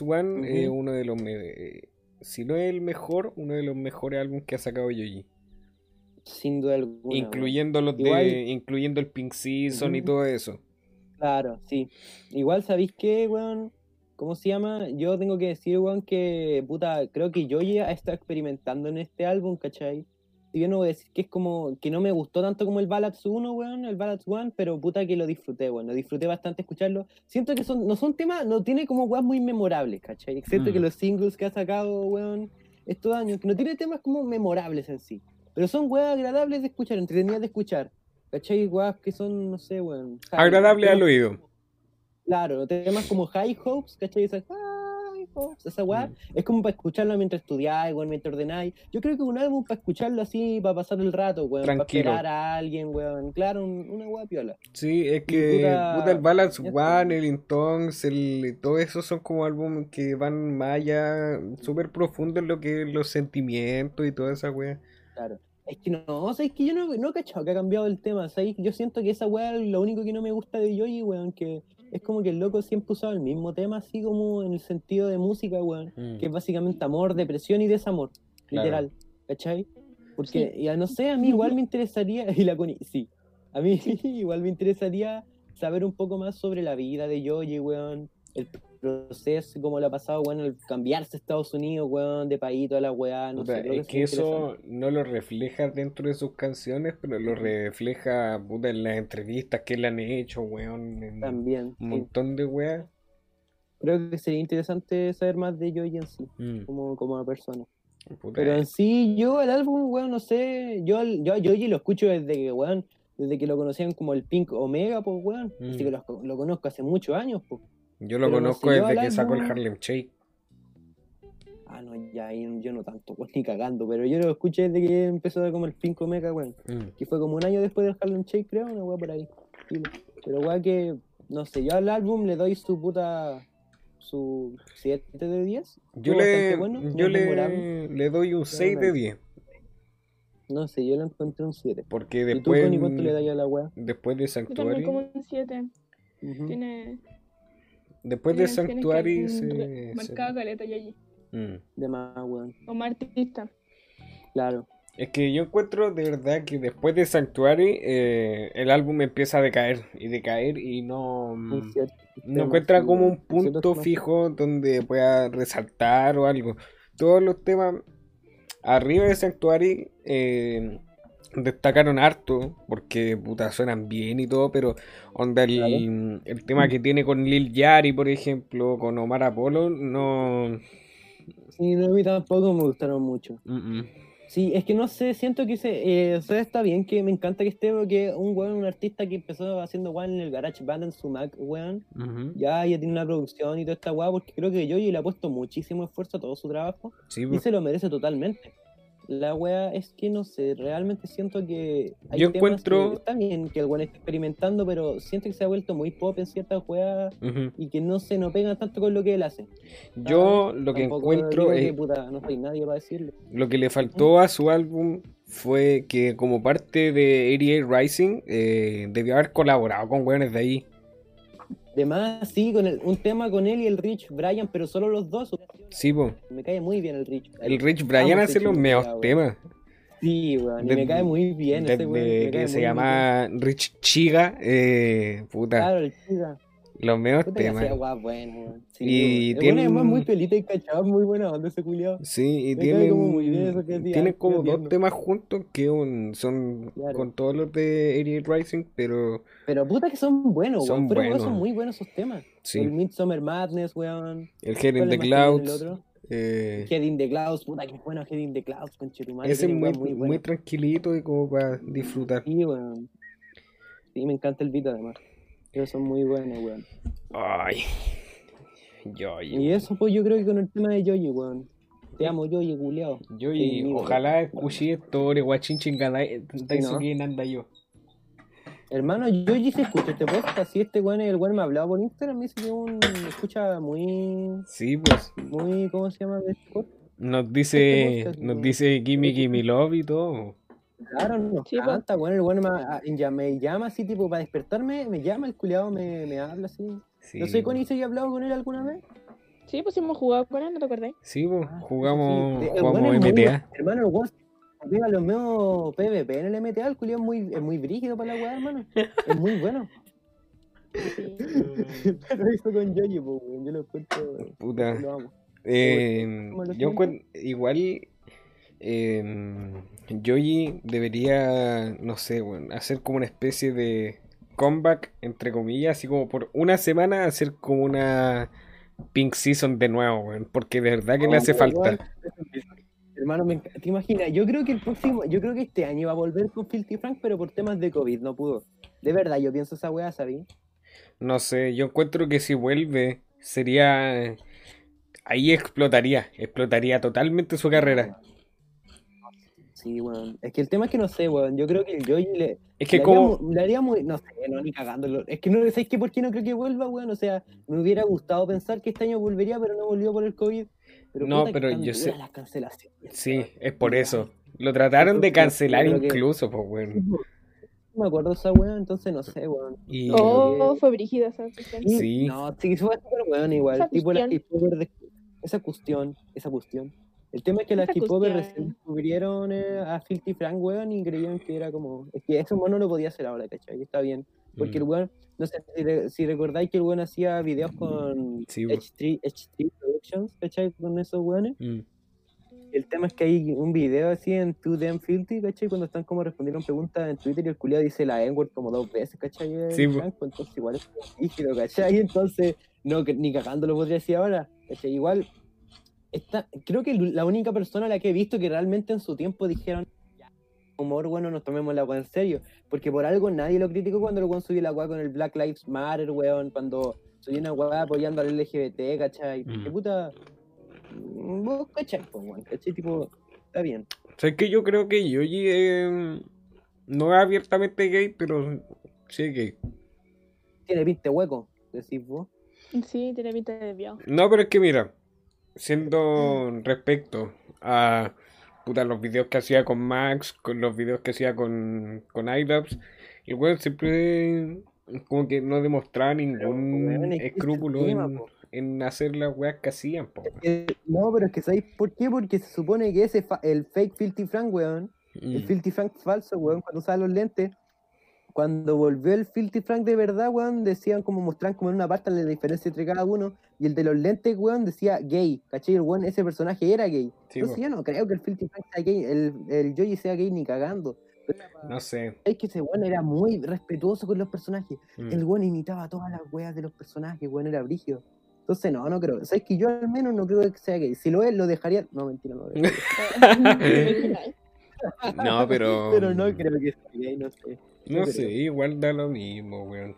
A: One es uno de los, me- si no es el mejor, uno de los mejores álbumes que ha sacado Yoyi.
B: Sin duda alguna.
A: Incluyendo los de, incluyendo el Pink Season y
B: Ujú.
A: todo eso.
B: Claro, sí. Igual, ¿sabéis qué, weón? ¿Cómo se llama? Yo tengo que decir, weón, que puta, creo que yo ya he estado experimentando en este álbum, ¿cachai? Bien no voy a decir que es como que no me gustó tanto como el Ballads 1, weón, el Ballads 1, pero puta que lo disfruté, weón, lo disfruté bastante escucharlo. Siento que son, no son temas, no tiene como weas muy memorables, ¿cachai? Excepto
A: Mm.
B: que los singles que ha sacado, weón, estos años, que no tiene temas como memorables en sí. Pero son weas agradables de escuchar, entretenidas de escuchar. ¿Cachai? Weas que son, no sé, weón.
A: Agradable al oído.
B: Claro, temas como High Hopes, ¿cachai? Esa, high Hopes, esa weá.
A: Mm.
B: Es como para escucharlo mientras estudiáis, weón, mientras ordenáis. Yo creo que un álbum para escucharlo así, para pasar el rato, weón.
A: Tranquilo.
B: Para esperar a alguien, weón. Claro, un- una weá piola.
A: Sí, es que
B: puta-
A: puta, el Balance One, el Intongs, el todo eso son como álbumes que van más allá, súper profundo en lo que es los sentimientos y toda esa wea.
B: Claro. Es que no, ¿sabes que yo no, no he cachado que ha cambiado el tema? ¿sabes? Yo siento que esa weá es lo único que no me gusta de Yoyi, weón, que es como que el loco siempre usaba el mismo tema, así como en el sentido de música, weón.
A: Mm.
B: que es básicamente amor, depresión y desamor,
A: Claro.
B: literal, ¿cachai? Porque,
C: Sí.
B: ya no sé, a mí igual me interesaría, *laughs* y la Connie, sí, a mí *laughs* igual me interesaría saber un poco más sobre la vida de Yoyi, weón, el proceso, cómo le ha pasado, weón, el cambiarse a Estados Unidos, weón, de país, toda la weá, no
A: Puta,
B: sé, creo
A: es
B: que
A: eso no lo refleja dentro de sus canciones, pero lo refleja puta, en las entrevistas que le han hecho, weón, en
B: también,
A: un
B: sí.
A: montón de weas.
B: creo que sería interesante saber más de Yoyi en sí,
A: Mm,
B: como, como persona.
A: puta,
B: Pero en sí, yo el álbum, weón, no sé, yo, yo a Yoyi lo escucho desde que, weón, desde que lo conocían como el Pink Omega, pues, weón. Así
A: Mm.
B: que lo, lo conozco hace muchos años, pues.
A: Yo lo
B: pero no
A: conozco
B: sé, yo
A: desde que sacó el Harlem Shake.
B: Ah, no, ya, ahí yo no tanto, weón, *laughs* ni cagando, pero yo lo escuché desde que empezó como el Pink Omega, weón.
A: Mm,
B: Que fue como un año después del Harlem Shake, creo, una weá por ahí. Pero weón que, no sé, yo al álbum le doy su puta, su 7 de 10.
A: Yo le,
B: bueno,
A: yo le, le doy un 6 de
B: nice.
A: 10,
B: No sé, yo le encontré un 7.
A: porque
B: ¿Y tú,
A: después,
B: Connie, cuánto le das a la weá?
A: después de
C: Yo también
A: Sanctuary,
C: como un 7.
B: Ujú.
C: Tiene.
A: Después de Sanctuary se,
C: caleta y allí.
A: Mm.
B: De más, weón.
C: Como artista.
B: Claro.
A: Es que yo encuentro de verdad que después de Sanctuary eh, el álbum empieza a decaer y decaer y no, mm,
B: cierto.
A: no encuentra
B: sí,
A: como un punto fijo donde pueda resaltar o algo. Todos los temas arriba de Sanctuary eh, destacaron harto porque puta suenan bien y todo, pero onda el,
B: Claro.
A: el tema que tiene con Lil Yari, por ejemplo, con Omar Apollo, no...
B: Sí, no, a mí tampoco me gustaron mucho. Sí, es que no sé, siento que se, eh, o sea, está bien, que me encanta que esté, porque un weón, un artista que empezó haciendo weón en el Garage Band en su Mac, weón, ya, ya tiene una producción y toda esta weá, porque creo que Yoyi le ha puesto muchísimo esfuerzo a todo su trabajo
A: Sí,
B: y
A: pues.
B: se lo merece totalmente. La weá es que no sé, realmente siento que hay
A: Yo
B: temas
A: encuentro-
B: que está bien que el weón esté experimentando, pero siento que se ha vuelto muy pop en ciertas weas y que no se no pegan tanto con lo que él hace.
A: Yo lo que encuentro
B: digo que,
A: es
B: puta, no soy nadie para decirle.
A: lo que le faltó a su álbum fue que como parte de 88 Rising eh, debió haber colaborado con weones de ahí.
B: Además, sí, con el- un tema con él y el Rich Brian, pero solo los dos.
A: Sí, po.
B: Me cae muy bien el Rich.
A: El Rich Brian hace los mejores temas.
B: Sí, weón, me cae muy bien ese weón.
A: Desde
B: me cae
A: que se llama Rich Chiga, eh, puta,
B: Claro, el chica.
A: Los mejores temas.
B: bueno. Sí,
A: Y.
B: El
A: tiene un-
B: muy pelita y cachado, muy buena onda ese culiado.
A: Sí, y tienen,
B: como muy
A: tienen como dos temas juntos que un- son
B: Claro.
A: con todos los de 88 Rising, pero
B: Pero puta que son buenos,
A: Son
B: weón. Pero
A: buenos.
B: son muy buenos esos temas.
A: sí.
B: El Midsummer Madness, weón.
A: El Head in
B: ¿Cuál
A: the
B: tiene
A: Clouds. eh,
B: Head in the Clouds, puta que bueno Head in the Clouds, conchetumare.
A: ese es
B: tiene
A: muy,
B: muy
A: muy
B: buenas.
A: tranquilito y como para disfrutar.
B: Sí, weón. Sí, me encanta el beat además. Ellos son muy buenos, weón.
A: Ay. Yo,
B: Y eso, pues yo creo que con el tema de Yoyi, weón. Te amo, Yoyi, culiao.
A: Yo
B: Sí,
A: y
B: mira,
A: ojalá escuché esto, guachín chingada,
B: ¿no?
A: que anda yo.
B: Hermano, Yoyi se escucha este podcast. Si este weón, el weón me hablaba por Instagram, me dice que es un escucha muy,
A: Sí, pues
B: muy, ¿cómo se llama? este
A: nos dice,
B: Este
A: nos dice Gimme Gimme Love y todo.
B: Claro, nos
C: Sí, pues.
B: canta, weón. El weón me, llama así, tipo, para despertarme, me llama, el culiao me, me habla así.
A: Sí,
B: No sé, Connie, si he hablado con él alguna vez.
C: Sí, pues hemos jugado con él, ¿no te acordáis?
A: Sí, pues,
B: Ah,
A: jugamos,
B: sí.
A: Jugamos
B: muy
A: MTA.
B: bueno. Hermano, el se pega los meos PvP en el MTA, el culiao es muy, es muy brígido para la weá, hermano. Es muy bueno.
C: Sí. *laughs*
B: Lo hizo con Yoyi, pues. Yo lo encuentro.
A: Puta.
B: Lo amo.
A: Eh,
B: ¿Cómo lo
A: yo
B: siento?
A: encuent- igual eh, Yoyi debería, no sé, weón, hacer como una especie de comeback, entre comillas, así como por una semana hacer como una Pink Season de nuevo, weón, porque de verdad que le
B: No,
A: hace falta.
B: Hermano, me ¿te imaginas? Yo creo que el próximo, yo creo que este año va a volver con Filthy Frank, pero por temas de COVID no pudo. De verdad, yo pienso esa weá, ¿sabí?
A: No sé, yo encuentro que si vuelve sería... Ahí explotaría, explotaría totalmente su carrera.
B: Sí, weón. Es que el tema es que no sé, weón. Yo creo que el Joey le,
A: Es que
B: le,
A: como...
B: haría, le haría muy, no sé, no, ni cagándolo. Es que no sé qué por qué no creo que vuelva, weón. O sea, me hubiera gustado pensar que este año volvería, pero no volvió por el COVID. Pero
A: No,
B: que
A: pero yo sé-
B: las cancelaciones,
A: Sí,
B: weón.
A: es por eso. Lo trataron de cancelar
B: que-
A: incluso, pues bueno.
B: No me acuerdo esa weón, entonces no sé, weón.
A: Y...
C: Oh, fue brígida esa
A: Sí.
B: No, sí, fue súper weón igual.
C: Esa
B: tipo la
C: cuestión.
B: Esa cuestión, esa cuestión. El tema es que las
C: cuestión.
B: recién descubrieron eh, a Filthy Frank, weón, y creían que era como. Es que eso no lo podía hacer ahora, ¿cachai? Y Está bien. Porque el
A: Mm.
B: weón, no sé si, re- si recordáis que el weón hacía videos con
A: Sí, weón.
B: H3, H3 Productions, ¿cachai? Con esos weones.
A: Mm.
B: El tema es que hay un video así en Too Damn Filthy, ¿cachai? Cuando están como respondiendo preguntas en Twitter y el culiado dice la N-word como dos veces, ¿cachai? El
A: Sí.
B: Frank, entonces igual es rígido, ¿cachai? *laughs* Entonces, no, que ni cagando lo podría decir ahora, ¿cachai? Igual, creo que la única persona a la que he visto que realmente en su tiempo dijeron "Ya, humor, bueno, nos tomemos la weá en serio, porque por algo nadie lo criticó cuando el weón subió la weá con el Black Lives Matter, weón, cuando subió una weá apoyando al LGBT, ¿cachai?
A: Mm.
B: puta, mm, vos, ¿cachai? Pues, weón, ¿cachai? Tipo, está bien.
A: ¿Sabes que Yo creo que Yoji eh, no es abiertamente gay, pero sí es gay.
B: Tiene pinte hueco, decís vos.
C: Sí, tiene pinta de desviado.
A: No, pero es que mira, siendo respecto a puta, los videos que hacía con Max, con los videos que hacía con, con iRaps, el weón siempre como que no demostraba ningún
B: es
A: escrúpulo
B: tema,
A: en, hacer las weas que hacían, po.
B: No, pero es que ¿sabéis por qué? Porque se supone que ese fa- el fake Filthy Frank, weón, el
A: Mm.
B: Filthy Frank falso, weón, cuando usaba los lentes, cuando volvió el Filthy Frank de verdad, weón, decían como mostraban como en una parte la diferencia entre cada uno, y el de los lentes, weón, decía gay, ¿cachai? El weón, ese personaje era gay.
A: Sí,
B: Entonces yo no creo que el Filthy Frank sea gay, el, el sea gay ni cagando.
A: No sé.
B: Es que ese weón era muy respetuoso con los personajes.
A: Mm.
B: El weón imitaba todas las weas de los personajes, weón, era brígido. Entonces, no, no creo. ¿Sabes que yo al menos no creo que sea gay? Si lo es, lo dejaría. No, mentira, no. lo dejaría. *laughs*
A: No, pero.
B: Pero no creo que sea gay, no sé.
A: No
B: creo.
A: sé, igual da lo mismo, weón.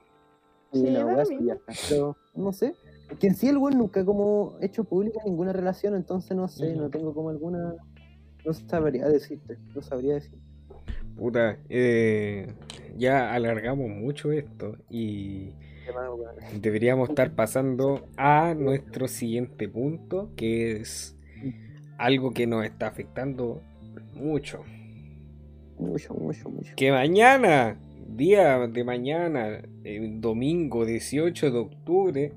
B: Sí,
C: Sí,
B: no,
C: da lo
B: weas
C: mismo.
B: ya, Pero, no sé. Que en sí el weón nunca como hecho pública ninguna relación, entonces no sé, no tengo como alguna. No sabría decirte, no sabría decir.
A: Puta, eh, ya alargamos mucho esto y
B: weón.
A: deberíamos estar *laughs* pasando a nuestro siguiente punto, que es algo que nos está afectando mucho.
B: Mucho, mucho, mucho.
A: Que mañana, día de mañana, el domingo 18 de octubre,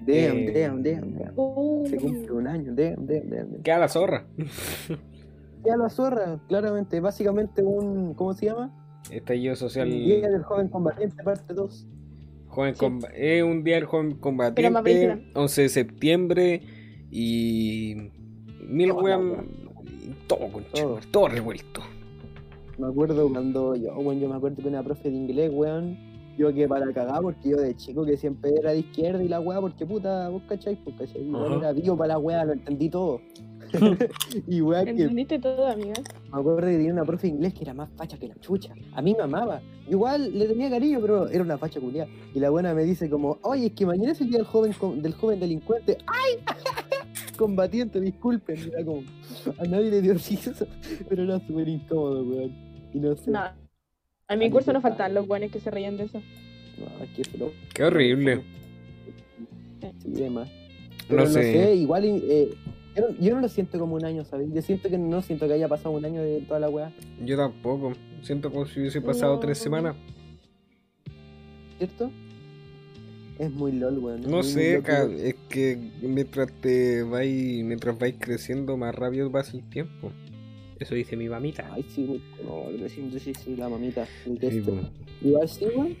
B: Damn,
A: Eh,
B: damn, damn, damn.
C: Uh,
B: Se cumple un año, damn, damn, damn. damn.
A: queda la zorra.
B: Ya la zorra, claramente, básicamente un. ¿Cómo se llama?
A: Estallido social.
B: Día del joven combatiente, parte 2.
A: Joven
C: Sí.
A: comba- es un día del joven combatiente,
C: brígida.
A: 11 de septiembre y mil weón, todo con
B: Todo.
A: todo revuelto.
B: Me acuerdo cuando yo, weón, yo me acuerdo que una profe de inglés, weón, yo que para cagar, porque yo de chico que siempre era de izquierda y la weá, porque puta, vos cacháis, pues cachai, igual
A: Ajá.
B: era vivo para la weá, lo entendí todo. *laughs* y weá que
C: ¿Entendiste todo, amiga?
B: me acuerdo que tenía una profe de inglés que era más facha que la chucha. A mí me amaba. Igual le tenía cariño, pero era una facha culiada. Y la buena me dice como, oye, es que mañana es el día del joven, del joven delincuente. ¡Ay! *laughs* Combatiente, disculpen. Era como, a nadie le dio risa, *laughs* pero era súper incómodo, weón. Y no sé.
C: No. A mi curso no faltaban los buenos que se reían de eso.
B: No, es que eso lo-
A: Qué horrible.
B: Sí, demás.
A: No
B: Pero no
A: sé.
B: sé, igual eh, yo, no, yo no lo siento como un año, ¿sabes? Yo siento que no siento que haya pasado un año de toda la weá,
A: Yo tampoco. Siento como si hubiese pasado
C: No.
A: tres semanas.
B: ¿cierto? Es muy lol, weón.
A: No sé, es que mientras te vais, mientras vais creciendo más rápido pasa el tiempo. Eso dice mi mamita.
B: Ay, sí, weón. No, lo siento, sí, sí, la mamita. El
A: Sí,
B: texto.
A: po.
B: Igual sí, weón.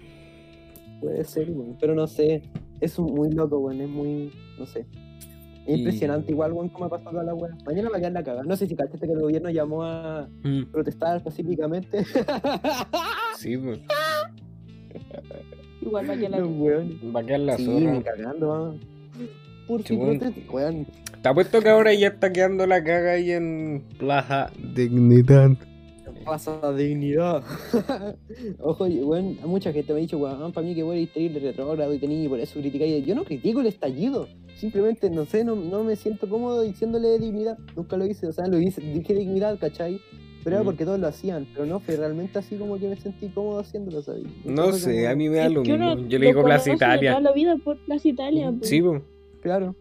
B: Puede ser, weón. Pero no sé. Es muy loco, weón. Es muy. No sé. Es
A: Y-
B: impresionante, igual, weón, cómo ha pasado toda la weá. Mañana va a quedar la cagada. No sé si cachaste que el gobierno llamó a
A: Mm,
B: protestar pacíficamente.
A: Sí, po. *laughs*
C: Igual va a quedar la
B: weones.
A: va a quedar la
B: Sí,
A: zorra.
B: cagando, ah. por
A: Sí, weón. Te apuesto que ahora ya está quedando la caga ahí en Plaza Dignidad.
B: Pasa dignidad. *laughs* Ojo, a mucha gente me ha dicho, weón, para mí que voy a ir de retrógrado y tení, por eso criticáis. Yo no critico el estallido. Simplemente, no sé, no, no me siento cómodo diciéndole dignidad. Nunca lo hice, o sea, lo hice, dije dignidad, ¿cachai? Pero era
A: Mm.
B: porque todos lo hacían, pero no fue realmente así como que me sentí cómodo haciéndolo, ¿sabes?
A: No sé,
B: como-
A: a mí me da lo mismo. Yo
C: lo
A: le digo Plaza Italia.
C: La vida por Plaza Italia. pues.
A: Sí, po.
B: Claro,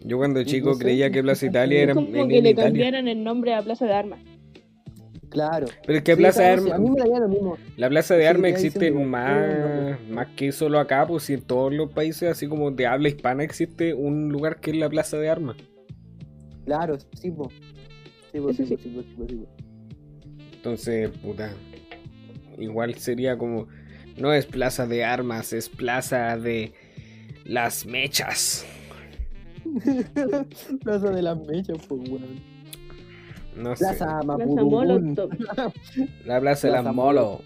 A: Yo cuando chico
B: no sé,
A: creía que Plaza Italia
C: Es
A: era
C: como
A: en,
C: que
A: en
C: le
A: Italia.
C: cambiaran el nombre a Plaza de Armas.
B: claro.
A: Pero es que
B: Sí,
A: Plaza de
B: sí,
A: Armas,
B: A mí me daría lo mismo.
A: la Plaza de
B: sí,
A: Armas existe más,
B: no,
A: más que solo acá, pues si en todos los países, así como de habla hispana, existe un lugar que es la Plaza de Armas.
B: Claro, sí, po. Sí, po, sí,
C: sí.
B: po, sí, po, sí, po, sí, po.
A: Entonces, puta, igual sería como, no es Plaza de Armas, es Plaza de las Mechas. *laughs*
B: Plaza de las mechas, pues, weón.
A: No sé,
B: Plaza.
C: Molotov. *laughs*
A: la Plaza de las Molo.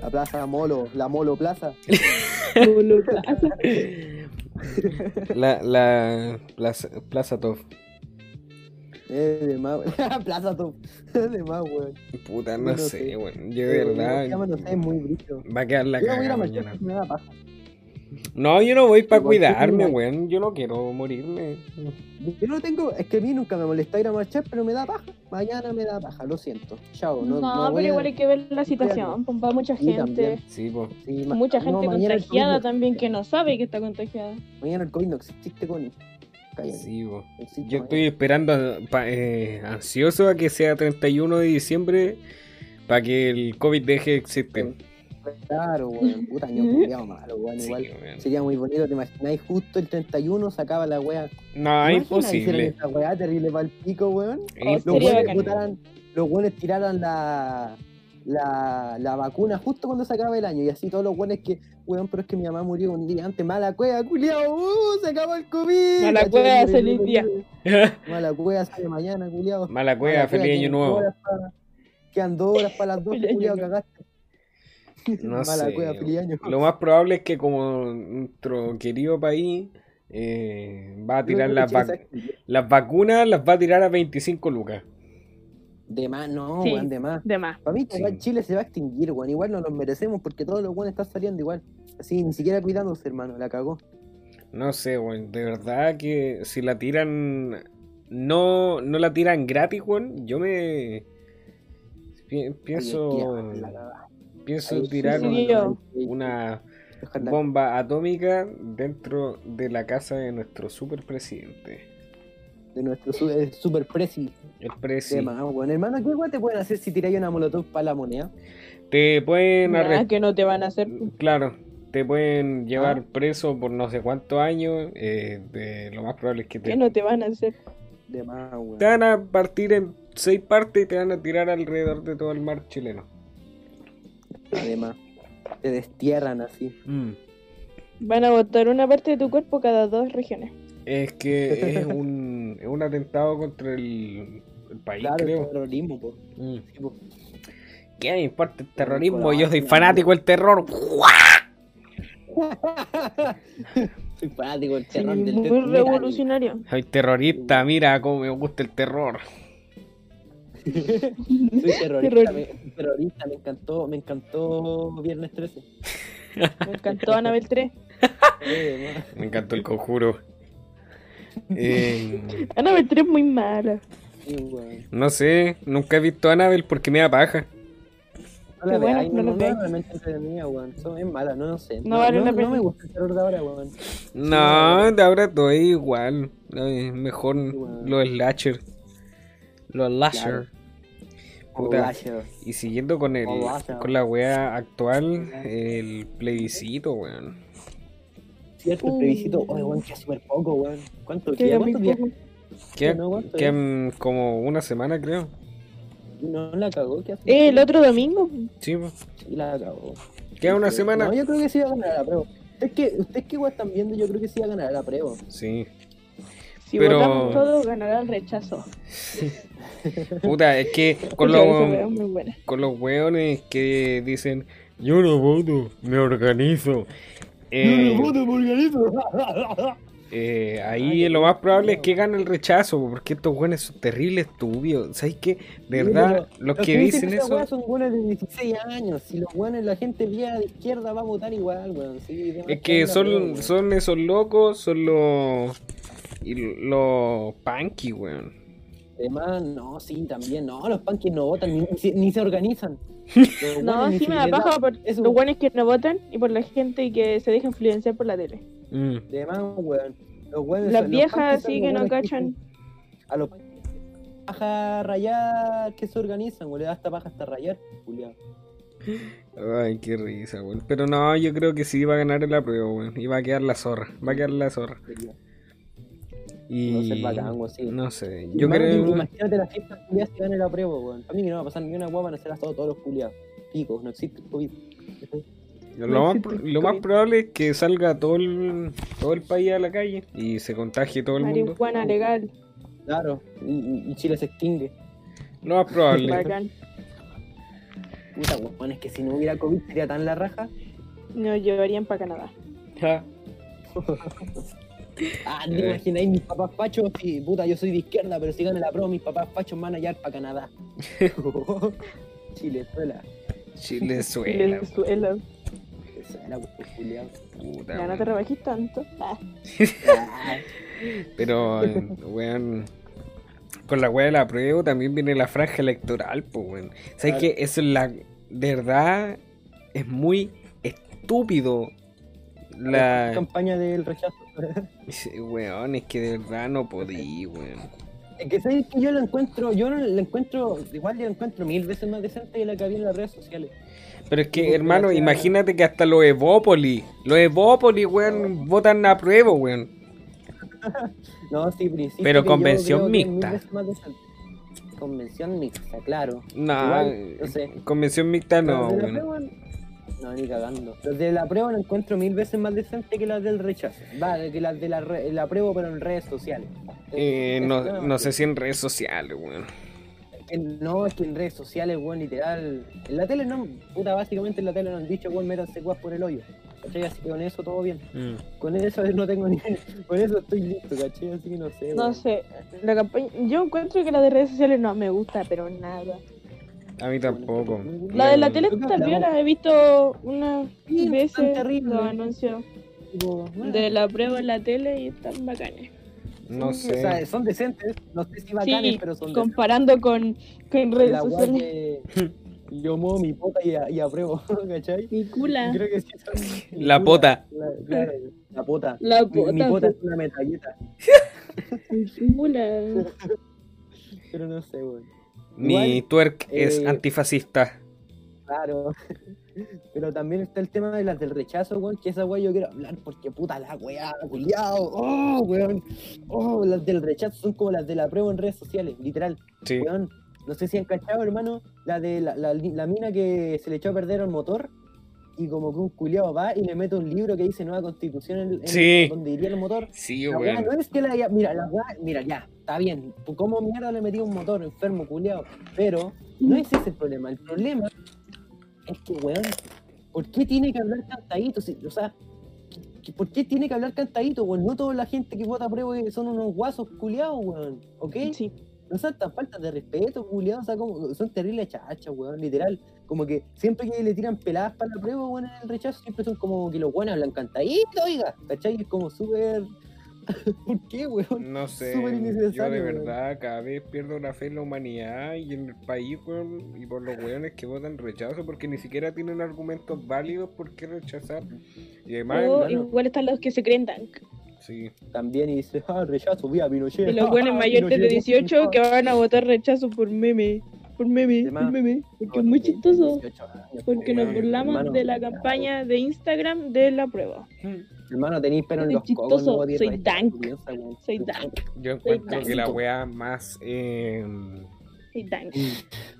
B: La Plaza Molo, la Molo Plaza.
C: Molo *laughs* Plaza.
A: La, la Plaza, Plaza Top.
B: Eh, de más, Plaza Top. de más, weón.
A: Puta, no sé, weón. Yo de verdad.
B: ya me lo sé, es muy brillo.
A: Va a quedar la
B: Yo no voy a ir
A: cagada
B: a marchar
A: mañana.
B: me da paja.
A: No, yo no voy para cuidarme, weón. Yo no quiero morirme.
B: Yo no tengo, es que a mí nunca me molesta ir a marchar, pero me da paja. Mañana me da paja, lo siento. Chao, no,
C: No,
B: no
C: pero
B: a-
C: igual hay que ver la situación. pues, Va mucha
B: Sí,
C: gente.
A: Sí,
B: ma-
C: Mucha gente contagiada también que no sabe que está contagiada.
B: Mañana el COVID no existe, Connie.
A: Sí,
B: existe
A: Yo estoy esperando, pa- eh, ansioso a que sea 31 de diciembre para que el COVID deje de existir.
B: Claro, weón. Puta, año culiao malo, weón.
A: Sí,
B: Igual
A: weón.
B: sería muy bonito, te imagináis justo el 31 se acaba la wea.
A: No,
B: ¿Te
A: es imposible.
B: Esa wea terrible para el pico, weón.
C: Oh,
B: Los weones botaran, los weones tiraran la, la, la vacuna justo cuando se acaba el año. Y así todos los weones que, weón, pero es que mi mamá murió un día antes. Mala cueva, culiao, uh, se acabó el COVID.
C: Mala cueva, feliz día. *laughs*
B: Mala cueva, sale mañana, culiao.
A: Mala cueva, feliz año nuevo.
B: Quedan dos horas para las dos, culiao, cagaste. *laughs*
A: No
B: Mala
A: sé.
B: cueva, feliz año.
A: Lo más probable es que como nuestro querido país eh, va a tirar las, vac- las vacunas, las va a tirar a 25 lucas.
B: De más, no,
C: Sí.
B: weón, de más.
C: De más.
B: Para mí, que
A: Sí.
B: Chile se va a extinguir, weón. Igual no los merecemos porque todos los weones están saliendo igual. Así, ni siquiera cuidándose, hermano. La cagó.
A: No sé, weón. De verdad que si la tiran. No, no la tiran gratis, weón. Yo me. pi- pienso. Pienso
B: Ahí,
A: tirar una bomba atómica dentro de la casa de nuestro super presidente.
B: De nuestro super presi.
A: El presi.
B: De más, weón. Hermano, ¿qué weón te pueden hacer si tiráis una molotov para la moneda?
A: Te pueden arrestar.
C: que no te van a hacer.
A: Claro, te pueden llevar
B: Ah.
A: preso por no sé cuántos años. eh, de, lo más probable es que
C: Que
A: te,
C: no te van a hacer.
B: De más,
A: te van a partir en seis partes y te van a tirar alrededor de todo el mar chileno.
B: Además, te destierran así.
A: Mm.
C: Van a botar una parte de tu cuerpo cada dos regiones.
A: Es que es *laughs* un, es un atentado contra el, el país,
B: Claro, el
A: creo.
B: terrorismo, po.
A: Mm.
B: Sí, po.
A: ¿Qué me importa el terrorismo?
B: Nicolás,
A: Yo *laughs* soy fanático del terror.
B: Soy fanático del
C: Sí,
B: terror del
C: muy
B: terror.
C: revolucionario.
A: Soy terrorista, mira cómo me gusta el terror.
B: Soy terrorista,
C: Terror.
B: me, terrorista, me encantó, me encantó Viernes 13.
C: Me encantó Anabel 3.
B: Eh, ma.
A: Me encantó el conjuro. *laughs* Eh,
C: Anabel 3 es muy mala.
A: No sé, nunca he visto a Annabelle porque me da paja.
B: No la
C: bueno, no
B: no,
C: la
B: no,
C: veáis.
B: no, realmente entretenida, weón. Son- Es mala, no, no sé.
C: No vale la
B: no,
C: pena.
B: me gusta el terror de ahora, weón.
A: No, de ahora todo es igual. Mejor los slasher. Los slasher.
B: Claro.
A: Puta. Y siguiendo con el
B: Oh,
A: con la wea actual, el plebiscito, weón.
B: Cierto, el plebiscito. Oye, weón, queda súper poco, weón. ¿Cuánto
C: Que
B: queda?
C: poco.
A: Quedan,
B: no, ¿cuánto
A: quedan como una semana, creo.
B: No la cagó, ¿qué hace?
C: Eh, el otro domingo.
A: Sí.
B: Sí, la cagó.
A: queda una semana.
B: No, yo creo que sí va a ganar la prueba. Ustedes que, ustedes que igual están viendo, yo creo que sí va a ganar la prueba.
A: Sí.
C: Si
A: Pero-
C: votamos todos, ganará el rechazo. *laughs*
A: Puta, es que con los, con los weones que dicen, yo no voto, me organizo. Eh,
B: voto por Galito. *laughs*
A: eh, ahí lo más probable es que gane el rechazo, porque estos buenos son terribles estúpidos. ¿Sabes qué? De verdad, los que dicen
B: esa
A: eso.
B: son buenos de 16 años. Si los buenos, la gente vía de izquierda va a votar igual, weón. Sí,
A: Es que son, son esos locos, son los. Y los punky, weón.
B: Además, no, sí, también. No, los punkies no votan ni, ni se- ni se organizan. *laughs*
C: No, sí me da paja por
B: eso.
C: los buenos que no votan y por la gente que se deja influenciar por la tele.
A: Mm.
B: Además, weón. Los buenos
C: Las viejas sí que no cachan.
B: A los paja rayar que se organizan, weón. Le da hasta paja hasta rayar, Julián.
A: Ay, qué risa, weón. Pero no, yo creo que sí va a ganar el apruebo, weón. Y va a quedar la zorra. Va a quedar la zorra. Y.
B: No ser bacán, weón, sí.
A: No sé. Yo
B: Hermano,
A: creo.
B: Imagínate la fiesta culiada si gana la prueba, weón. A mí que no va a pasar ni una guapa, van a ser asado todos los culiados. Picos, no existe el COVID.
A: Lo más, lo más probable es que salga todo el, todo el país a la calle y se contagie todo el mundo.
C: Marihuana legal.
B: Claro, y, y- y Chile se extingue.
A: Lo más probable. *laughs*
C: Bacán.
B: Puta, weón, es que si no hubiera COVID sería tan la raja.
C: Nos llevarían para Canadá. *laughs*
B: Ah, ¿te
A: Eh.
B: imagináis mis papás fachos? Sí, puta, yo soy de izquierda, pero si gana la prueba, mis papás fachos van a hallar para Canadá. Chile, suela. *laughs*
A: Chilezuela.
C: Venezuela.
B: Suela, weón, culiao.
A: puta,
C: Ya no te rebajís tanto. Ah,
B: Ah, *laughs*
A: Pero, weón. Con la weá de la prueba también viene la franja electoral, pues, weón. ¿Sabes
B: Claro.
A: qué? Eso es la. De verdad, es muy estúpido. La.
B: Campaña del rechazo. *laughs*
A: Sí, Weón, es que de verdad no podí, weón.
B: Es que sabes que yo lo encuentro, yo no la encuentro, igual yo la encuentro mil veces más decente que la que había en las redes sociales.
A: Pero es que, hermano, imagínate que hasta los Evópoli, los Evópoli, weón, votan a prueba, weón. *laughs*
B: No, sí, principio.
A: Pero convención mixta.
B: Convención mixta, claro.
A: No,
B: Igual, no sé.
A: convención mixta no, weón.
B: No, ni cagando. Los de la prueba lo encuentro mil veces más decente que las del rechazo. Va, que las de la, re- la prueba, pero en redes sociales.
A: Eh,
B: Es-
A: no, no sé si en redes sociales, weón.
B: No, es que en redes sociales, weón, literal. En la tele no, puta, básicamente en la tele nos han dicho, weón, métanse guas por el hoyo. ¿Cachai? Así que con eso todo bien.
A: Mm.
B: Con eso *laughs* no tengo ni. Con eso estoy listo, ¿cachai? Así que no sé.
C: no
B: weón.
C: sé. La campaña. Yo encuentro que la de redes sociales no me gusta, pero nada.
A: A mí tampoco.
C: La de la tele
B: hablamos-
C: viola, he visto unas veces
B: están terribles.
C: los anuncios de la prueba en la tele y están bacanes.
A: No
B: O
A: sé.
B: sea, son decentes. No sé si bacanes,
C: Sí,
B: pero son decentes.
C: comparando con, con redes
B: La
C: sociales.
B: que yo muevo mi pota y, a- y apruebo, *laughs* ¿cachai?
C: Mi cula.
B: Creo que sí son.
A: La pota.
B: La, claro, la pota.
C: La
B: Mi- Mi
C: pota,
B: pota
C: po.
B: es una metralleta.
C: Mi cula. *laughs*
B: Pero no sé, weón.
A: Mi
B: Igual,
A: twerk es
B: eh,
A: antifascista.
B: Claro. *laughs* Pero también está el tema de las del rechazo, weón, que esa weá yo quiero hablar porque puta la weá, culiao. Oh, weón. Oh, las del rechazo son como las de la prueba en redes sociales, literal.
A: Sí.
B: Weón, no sé si han cachado, hermano, la de la, la, la mina que se le echó a perder el motor y como que un culiao va y le mete un libro que dice nueva constitución en, en
A: Sí.
B: donde iría el motor.
A: Sí,
B: La weá
A: weón.
B: no es que la haya- mira, la weá, mira, ya, está bien. ¿Cómo mierda le metí un motor enfermo, culiao? Pero no es ese el problema. El problema es que, weón, ¿por qué tiene que hablar cantadito? Si- o sea, ¿qué- ¿por qué tiene que hablar cantadito, weón? No toda la gente que vota prueba son unos guasos culiados, weón. ¿Ok?
C: Sí.
B: No son tan faltas de respeto, culiados. O sea, como, son terribles chachas, weón, literal. Como que siempre que le tiran peladas para la prueba, weón, en el rechazo, siempre son como que los buenos hablan cantadito, oiga. ¿Cachai? Es como súper. *laughs* ¿Por qué, weón?
A: No sé,
B: Súper
A: yo de
B: weón.
A: verdad cada vez pierdo la fe en la humanidad y en el país, weón, y por los weones que votan rechazo, porque ni siquiera tienen argumentos válidos por qué rechazar. Y además,
B: hermano.
C: igual están los que se creen tank.
A: sí,
B: También y dice, ah, rechazo, voy a Pinochet.
C: Y los buenos *laughs*
B: ah,
C: mayores de
B: Pinochet,
C: 18 que van a votar rechazo por meme. Por meme, por meme. Porque es muy chistoso.
B: 18 años,
C: Porque nos burlamos
B: hermano.
C: de la campaña de Instagram de la prueba.
B: Hermano, tenéis pelo en
C: Soy
B: los cocos.
C: soy dank. Soy dank.
A: yo encuentro que la wea más, eh,
C: Sí, tank.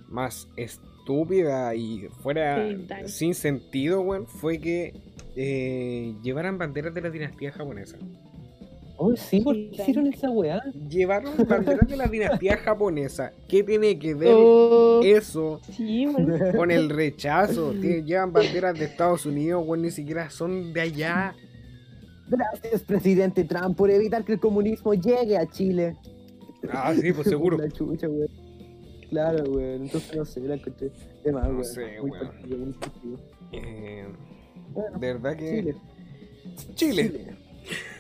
A: más estúpida y fuera sin sentido, weón, fue que eh, llevaran banderas de la dinastía japonesa.
B: Oh, sí, ¿por qué hicieron esa weá?
A: Llevaron banderas de la dinastía japonesa. ¿Qué tiene que ver
C: Oh,
A: eso
C: sí,
A: con el rechazo? Llevan banderas de Estados Unidos, weón, ni siquiera son de allá.
B: Gracias, presidente Trump, por evitar que el comunismo llegue a Chile.
A: Ah, sí, pues seguro. *laughs*
B: La chucha, weón. Claro, weón. Entonces no sé, la encontré de más,
A: No
B: weón.
A: sé,
B: Muy
A: weón.
B: partido, muy partido.
A: Eh,
B: Bueno,
A: de verdad que.
B: Chile.
A: Chile. Chile.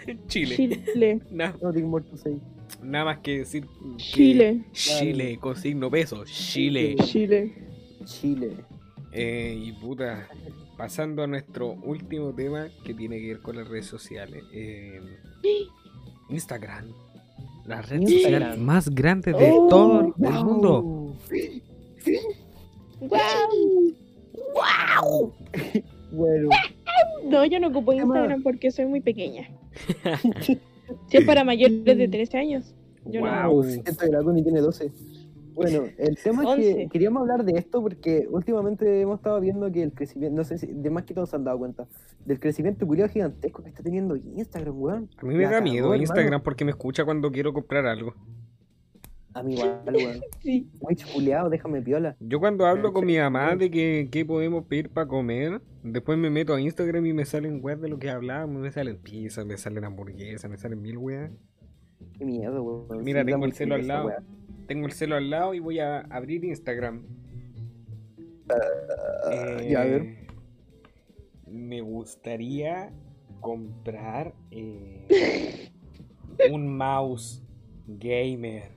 A: *laughs*
C: Chile.
A: Na-
B: No tengo muerto seis.
A: nada más que decir. que-
C: Chile.
A: Chile, con signo peso. Chile.
C: Chile.
B: Chile.
A: Eh, y puta, pasando a nuestro último tema que tiene que ver con las redes sociales. eh, Instagram. La red
B: Instagram.
A: social más grande de
C: Oh,
A: todo el
B: Wow.
A: mundo.
C: ¡Wow! *laughs*
B: Bueno,
C: No, yo no ocupo. Instagram porque soy muy pequeña. *laughs* Si es para mayores de 13 años. Yo no.
A: Wow.
B: siento que la Connie tiene 12. Bueno, el tema es que queríamos hablar de esto porque últimamente hemos estado viendo que el crecimiento, no sé si de más que todos se han dado cuenta, del crecimiento culiado gigantesco que está teniendo Instagram, weón.
A: A mí me da miedo
B: hermano.
A: Instagram porque me escucha cuando quiero comprar algo.
B: A mí igual, weón. *laughs*
C: Sí.
B: Muy chuleado, déjame piola.
A: Yo cuando hablo con mi mamá de que qué podemos pedir para comer, después me meto a Instagram y me salen weas de lo que hablábamos, me salen pizzas, me salen hamburguesas, me salen mil weas.
B: Qué miedo, weón.
A: Mira,
B: Sí,
A: tengo el celo al lado. Tengo el celo al lado y voy a abrir Instagram.
B: Ah, ya, a ver.
A: Eh, Me gustaría comprar eh, *laughs* un mouse gamer.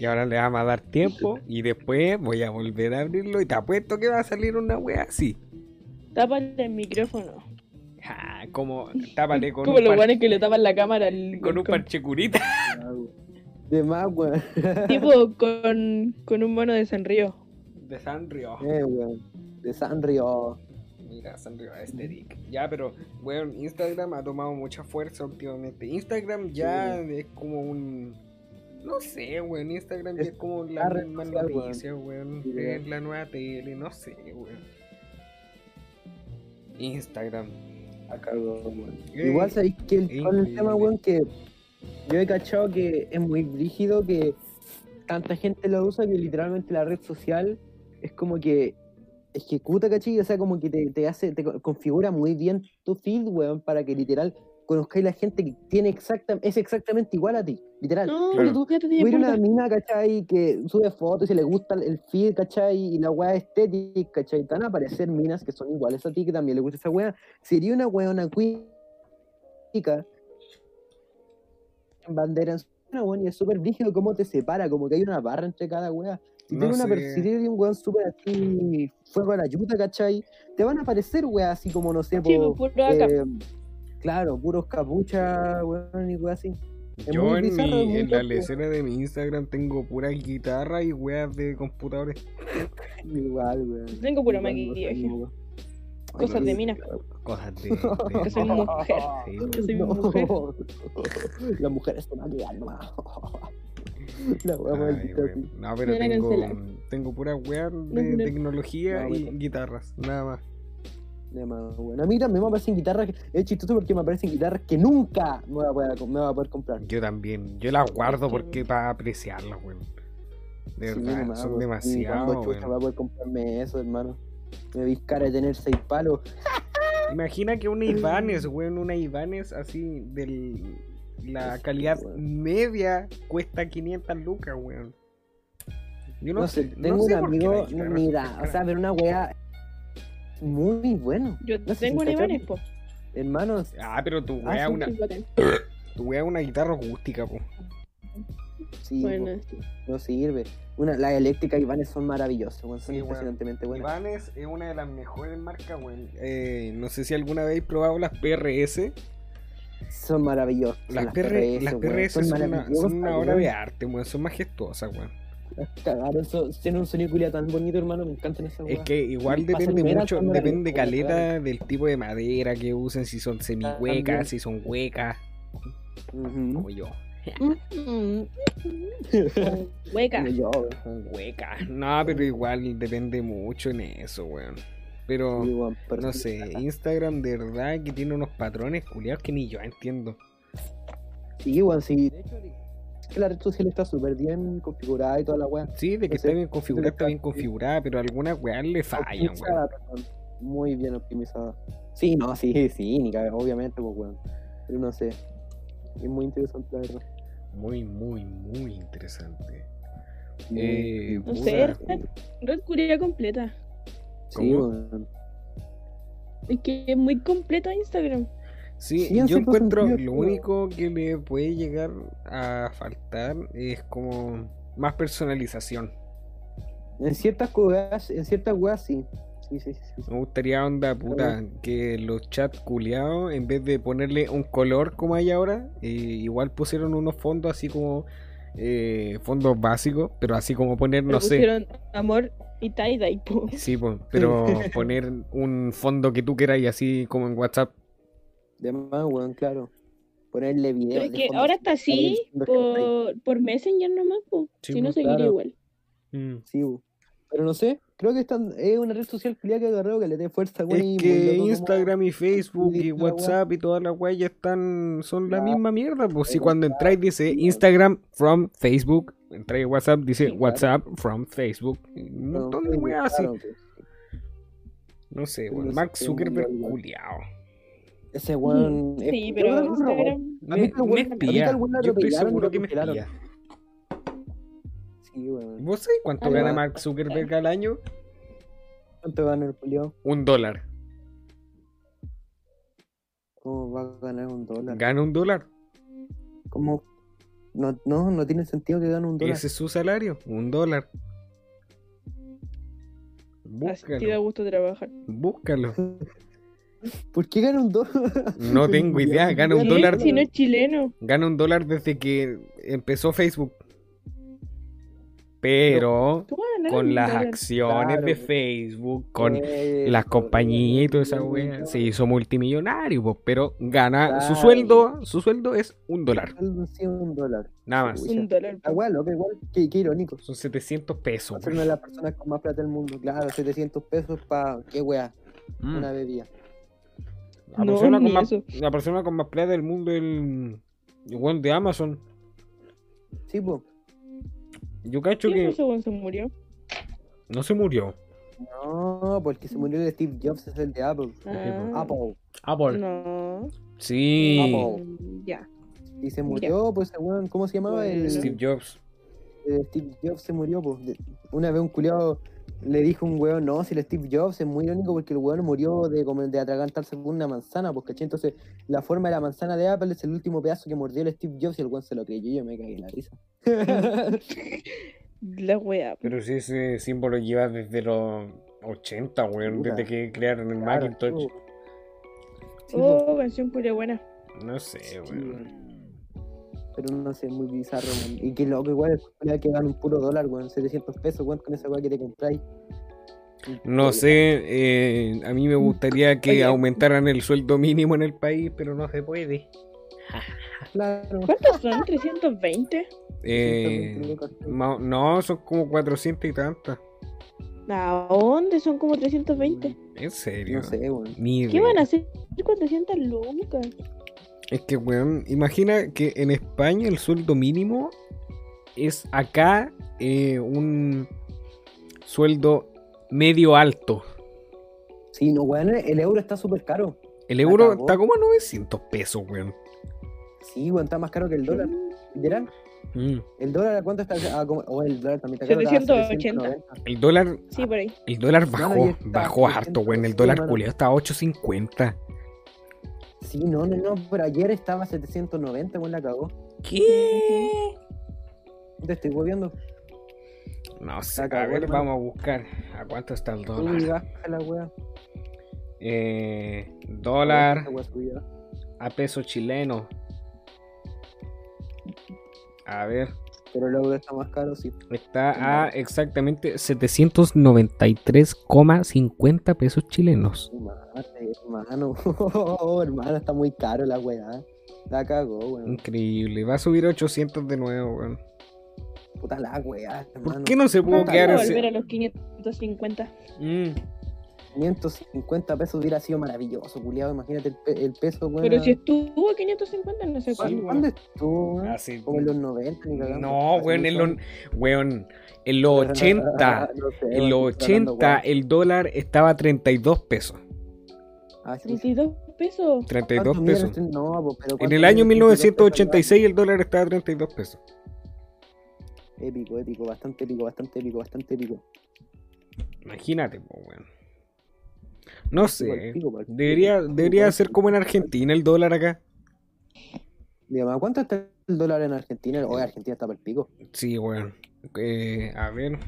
A: Y ahora le vamos a dar tiempo y después voy a volver a abrirlo y te apuesto que va a salir una wea así.
C: Tápale el micrófono.
A: Ja, como tápale con
C: Como
A: un,
C: los
A: par-
C: guanes que le tapan la cámara al.
A: con un
C: con-
A: parche curita.
B: De más, weón.
C: Tipo con, con un mono de Sanrío.
A: De Sanrio.
B: Eh, weón. De Sanrio.
A: Mira, Sanrio Aesthetic. Ya, pero, weón, Instagram ha tomado mucha fuerza últimamente. Instagram ya es como un. No sé, weón. Instagram ya
B: Es
A: es como
B: la
A: misma noticia, weón.
B: Sí,
A: Es la nueva tele, no sé, weón. Instagram.
B: A cargo, weón.
A: Eh,
B: Igual sabéis que el, con el tema, weón, que yo he cachado que es muy rígido que tanta gente lo usa que literalmente la red social es como que ejecuta, ¿cachai? O sea, como que te, te hace, te co- configura muy bien tu feed, weón, para que literal conozcáis la gente que tiene exacta, es exactamente igual a ti, literal.
C: No,
A: Claro.
C: tú
B: Hubiera una mina, ¿cachai? Que sube fotos y le gusta el feed, ¿cachai? Y la weá estética, ¿cachai? Te van a aparecer minas que son iguales a ti, que también le gusta esa weá. Sería una weona cuica en bandera en su una weón, y es súper rígido cómo te separa, como que hay una barra entre cada weá. Si
A: No
B: tiene una tiene un weón súper así, fuego a la yuta, ¿cachai? Te van a aparecer weá así como, no sé,
C: Sí,
B: po,
C: pues,
B: eh, claro, puros capuchas, weón, y weá así. Es
A: Yo en,
B: bizarro,
A: mi,
B: es
A: en la lecera de mi Instagram tengo pura guitarra y weas de computadores. *laughs*
B: Igual, weón.
C: Tengo
B: Igual,
C: maquillaje. Cosas de mina.
A: Cosas de. *laughs*
C: Que soy
A: de-
C: mujer.
A: Sí,
C: Yo soy
B: No.
C: mujer.
B: Las mujeres son mi alma. *laughs* La wea
A: weón.
B: sí.
A: No, pero tengo, tengo puras weas
C: No,
A: de
C: no.
A: tecnología
B: No,
A: y guitarras, nada más.
B: De más, bueno. A mí también me aparecen guitarras. Es chistoso porque me aparecen guitarras que nunca me voy a poder, me voy a poder comprar.
A: Yo también, yo las guardo
C: que-
A: porque para apreciarlas, weón. De
B: Sí,
A: verdad,
B: nomás,
A: son demasiado,
B: cuando chucha
A: weón.
B: voy a poder comprarme eso, hermano. Me vi cara de tener seis palos. *laughs*
A: Imagina que una Ibanez, weón, una Ibanez así de la calidad
B: weón.
A: media cuesta 500 lucas, weón. Yo no,
B: No,
A: sé, no
B: tengo
A: sé
B: un amigo, no, mira, o sea, pero una wea muy bueno.
C: Yo
B: No
C: tengo. Ibanez, po.
B: Hermanos,
A: Ah, pero tu
B: Ah,
A: wea,
B: sí,
A: una, *clears throat* tu wea una guitarra acústica, po.
B: sí,
C: Bueno,
B: po, no sirve. Una, las eléctricas Ivanes son maravillosas, weón, son
A: Sí,
B: impresionantemente buenas.
A: Ibanez es una de las mejores marcas, weón. Eh, no sé si alguna vez habéis probado las PRS.
B: Son maravillosas.
A: Las, PR, las PRS son, una, son una obra de arte, weón. Son majestuosas, weón.
B: Las Cagaron, tienen un sonido culiao tan bonito, hermano. Me encantan esas
A: Es que igual depende mucho, depende caleta del tipo de madera que usen, si son
B: También.
A: semi-huecas, si son huecas, como yo. *laughs*
C: Hueca.
A: Huecas. No, pero igual depende mucho en eso, weón. Pero,
B: Sí, weón, pero
A: no
B: sí,
A: sé. Instagram de verdad que tiene unos patrones culiados que ni yo entiendo.
B: Sí, weón, sí. De hecho, que la red social está súper bien configurada y toda la weá.
A: Sí, de que
B: sé,
A: está bien configurada, está bien configurada, pero algunas weas le fallan, weón.
B: Muy bien optimizada. Sí, no, sí, *laughs* sí, ni cabe, obviamente, pues, weón. Pero no sé. Es muy interesante, la verdad.
A: Muy, muy, muy interesante.
B: Muy-
A: Eh,
C: No
A: puta,
C: sé, red, red curia completa.
B: Sí, weón.
C: Es que es muy completa Instagram.
A: Sí, yo encuentro
B: sentido,
A: lo único que le puede llegar a faltar es como más personalización.
B: En ciertas cosas, en ciertas weas, sí. Sí, sí, sí. sí.
A: Me gustaría onda puta que los chats culiados, en vez de ponerle un color como hay ahora, eh, igual pusieron unos fondos así como eh, fondos básicos, pero así como poner, no sé,
C: pusieron amor y tie-dye, po.
A: sí, po, pero *laughs* poner un fondo que tú quieras y así como en WhatsApp.
B: De más, weón, claro. Ponerle video.
C: Pero es que ahora está así por, por Messenger nomás, po.
A: Sí,
C: si no
A: pues,
C: seguiría
B: claro.
C: igual.
A: Mm.
B: Sí, bu. Pero no sé, creo que están, es una red social que agarró que le dé fuerza, weón.
A: Es que
B: loco como-
A: Instagram y Facebook
B: y.
A: WhatsApp y todas las weas ya están, son la misma mierda. Pues si cuando entráis dice Instagram from Facebook, entráis WhatsApp dice
C: Sí, claro.
A: WhatsApp from Facebook. Un montón de weas así.
B: claro, pues.
A: No sé,
B: Pero
A: weón.
B: no sé,
A: Mark
B: es muy
A: Zuckerberg culiao.
B: Ese weón. es-
C: Sí, pero
B: es un robot.
C: Instagram.
B: A mí
A: Me, me
B: weón- a mí que
A: espía. Yo estoy seguro que me espía.
B: Sí, weón.
A: ¿Vos sabés cuánto gana. Mark Zuckerberg al año?
B: ¿Cuánto gana el culiao?
A: Un dólar.
B: ¿Cómo va a ganar un dólar?
A: Gana un dólar.
B: ¿Cómo? No, no, no tiene sentido que gane un dólar.
A: Ese es su salario. Un dólar.
C: Así da
A: Búscalo.
C: gusto trabajar.
A: Búscalo. *laughs*
B: ¿Por qué gana un dólar?
A: No *laughs* tengo idea, gana un dólar.
C: Si no es chileno.
A: Gana un dólar desde que empezó Facebook. Pero
C: ¿Cómo va a ganar
A: con las acciones
B: Claro,
A: de. Facebook, con
B: Eso,
A: las compañías y toda esa
B: eso,
A: wea, se hizo multimillonario, pues, pero gana su sueldo, su sueldo es un dólar,
B: Sí, un dólar.
A: nada más.
C: Un dólar.
B: Ah, loco, igual, qué, qué irónico.
A: Son 700 pesos.
B: Ser una de las personas con más plata del mundo. Claro, 700 pesos para, qué wea,
A: Mm.
B: una bebida.
A: La,
C: No,
A: persona con más, la persona con más plata del mundo es el, el de Amazon.
B: Sí, pues.
A: Yo cacho
C: ¿Quién
A: que
C: ese weón se murió?
A: no se murió.
B: No, porque se murió de Steve Jobs, es el de Apple.
C: Ah,
B: Apple.
A: Apple.
C: No.
A: Sí,
B: Apple.
C: Mm, Ya.
B: Y se murió, pues, ese weón, ¿cómo se llamaba? El.
A: Steve Jobs.
B: Steve Jobs se murió, pues. Una vez un culiado le dijo un weón, no, si el Steve Jobs es muy irónico porque el weón murió de, comer- de atragantarse con una manzana, pues. Entonces, la forma de la manzana de Apple es el último pedazo que mordió el Steve Jobs y el weón se lo creyó y yo me cagué en la risa. *laughs*
C: La wea.
A: Pero si ese símbolo lleva desde los 80, weón,
B: Puta.
A: desde que crearon el
B: Claro,
A: Macintosh.
B: sí, pues.
C: Oh, canción culia buena.
A: No sé,
B: Sí,
A: weón.
B: Pero no sé, muy bizarro, weón. Y qué loco, igual, el que gana un puro dólar, weón, 700 pesos, weón, con esa weá que te compráis.
A: No sé, eh, a mí me gustaría que
C: Oye.
A: aumentaran el sueldo mínimo en el país, pero no se puede.
B: Claro.
C: ¿Cuántos son? ¿320?
A: Eh, no, son como 400 y tantas.
C: ¿A dónde? Son como 320.
A: ¿En serio?
B: No sé, weón.
A: Ni
C: ¿Qué van a hacer 400 lucas?
A: Es que, weón, imagina que en España el sueldo mínimo es acá eh, un sueldo medio alto.
B: Sí, no, weón, el euro está súper caro.
A: El euro está como a 900 pesos, weón.
B: Sí, weón, está más caro que el dólar. Literal.
A: Mm.
B: ¿El dólar a cuánto está? Ah, como- oh, el dólar también está caro. está a
C: 780.
B: 790.
A: El dólar,
C: Sí, por ahí.
A: el dólar bajó,
B: está
A: bajó harto, weón. El
B: 600,
A: dólar
B: sí,
A: culiado está a 8.50.
B: Sí, no, no, no, pero ayer estaba a 790, weón, la cagó.
A: ¿Qué?
B: Te estoy volviendo.
A: No sé, a ver, vamos a buscar. ¿A cuánto está el
B: Uy,
A: dólar?
B: baja la weá.
A: Eh, dólar a peso chileno. A ver,
B: Pero el euro está más caro, sí.
A: está a exactamente 793,50 pesos chilenos.
B: Madre, hermano. *laughs* Oh, hermano, está muy caro la weá. La cagó, weón.
A: Increíble, va a subir a 800 de nuevo, weón.
B: Puta la weá, hermano.
A: ¿Por qué no se pudo quedar
C: Vamos a
A: ese-
C: volver a los 550.
A: Mm.
B: 550 pesos hubiera sido maravilloso, culiado. Imagínate el, pe- el peso, weón.
C: Pero si estuvo a 550, no sé
B: ¿Cuándo,
C: cuándo.
B: ¿cuándo estuvo? weón?
A: Ah, sí.
B: Como en los 90, ni cagando.
A: No,
B: Así
A: weón, en los, weón, en los 80,
B: No sé,
A: en los
B: estoy hablando,
A: 80
B: weón.
A: el dólar estaba a 32 pesos.
B: Ah, sí.
C: 32 pesos.
A: 32
B: ¿Cuánto
A: pesos.
B: No, po, pero
A: En
B: ¿cuánto
A: el año
B: mierda?
A: 1986 el dólar estaba a 32 pesos.
B: Épico, épico, bastante épico, bastante épico, bastante épico.
A: Imagínate, po, weón. No sé. Debería, debería ser como en Argentina el dólar acá.
B: Digamos, ¿cuánto está el dólar en Argentina? Oye, Argentina está para el pico.
A: Sí, weón. Eh, a ver.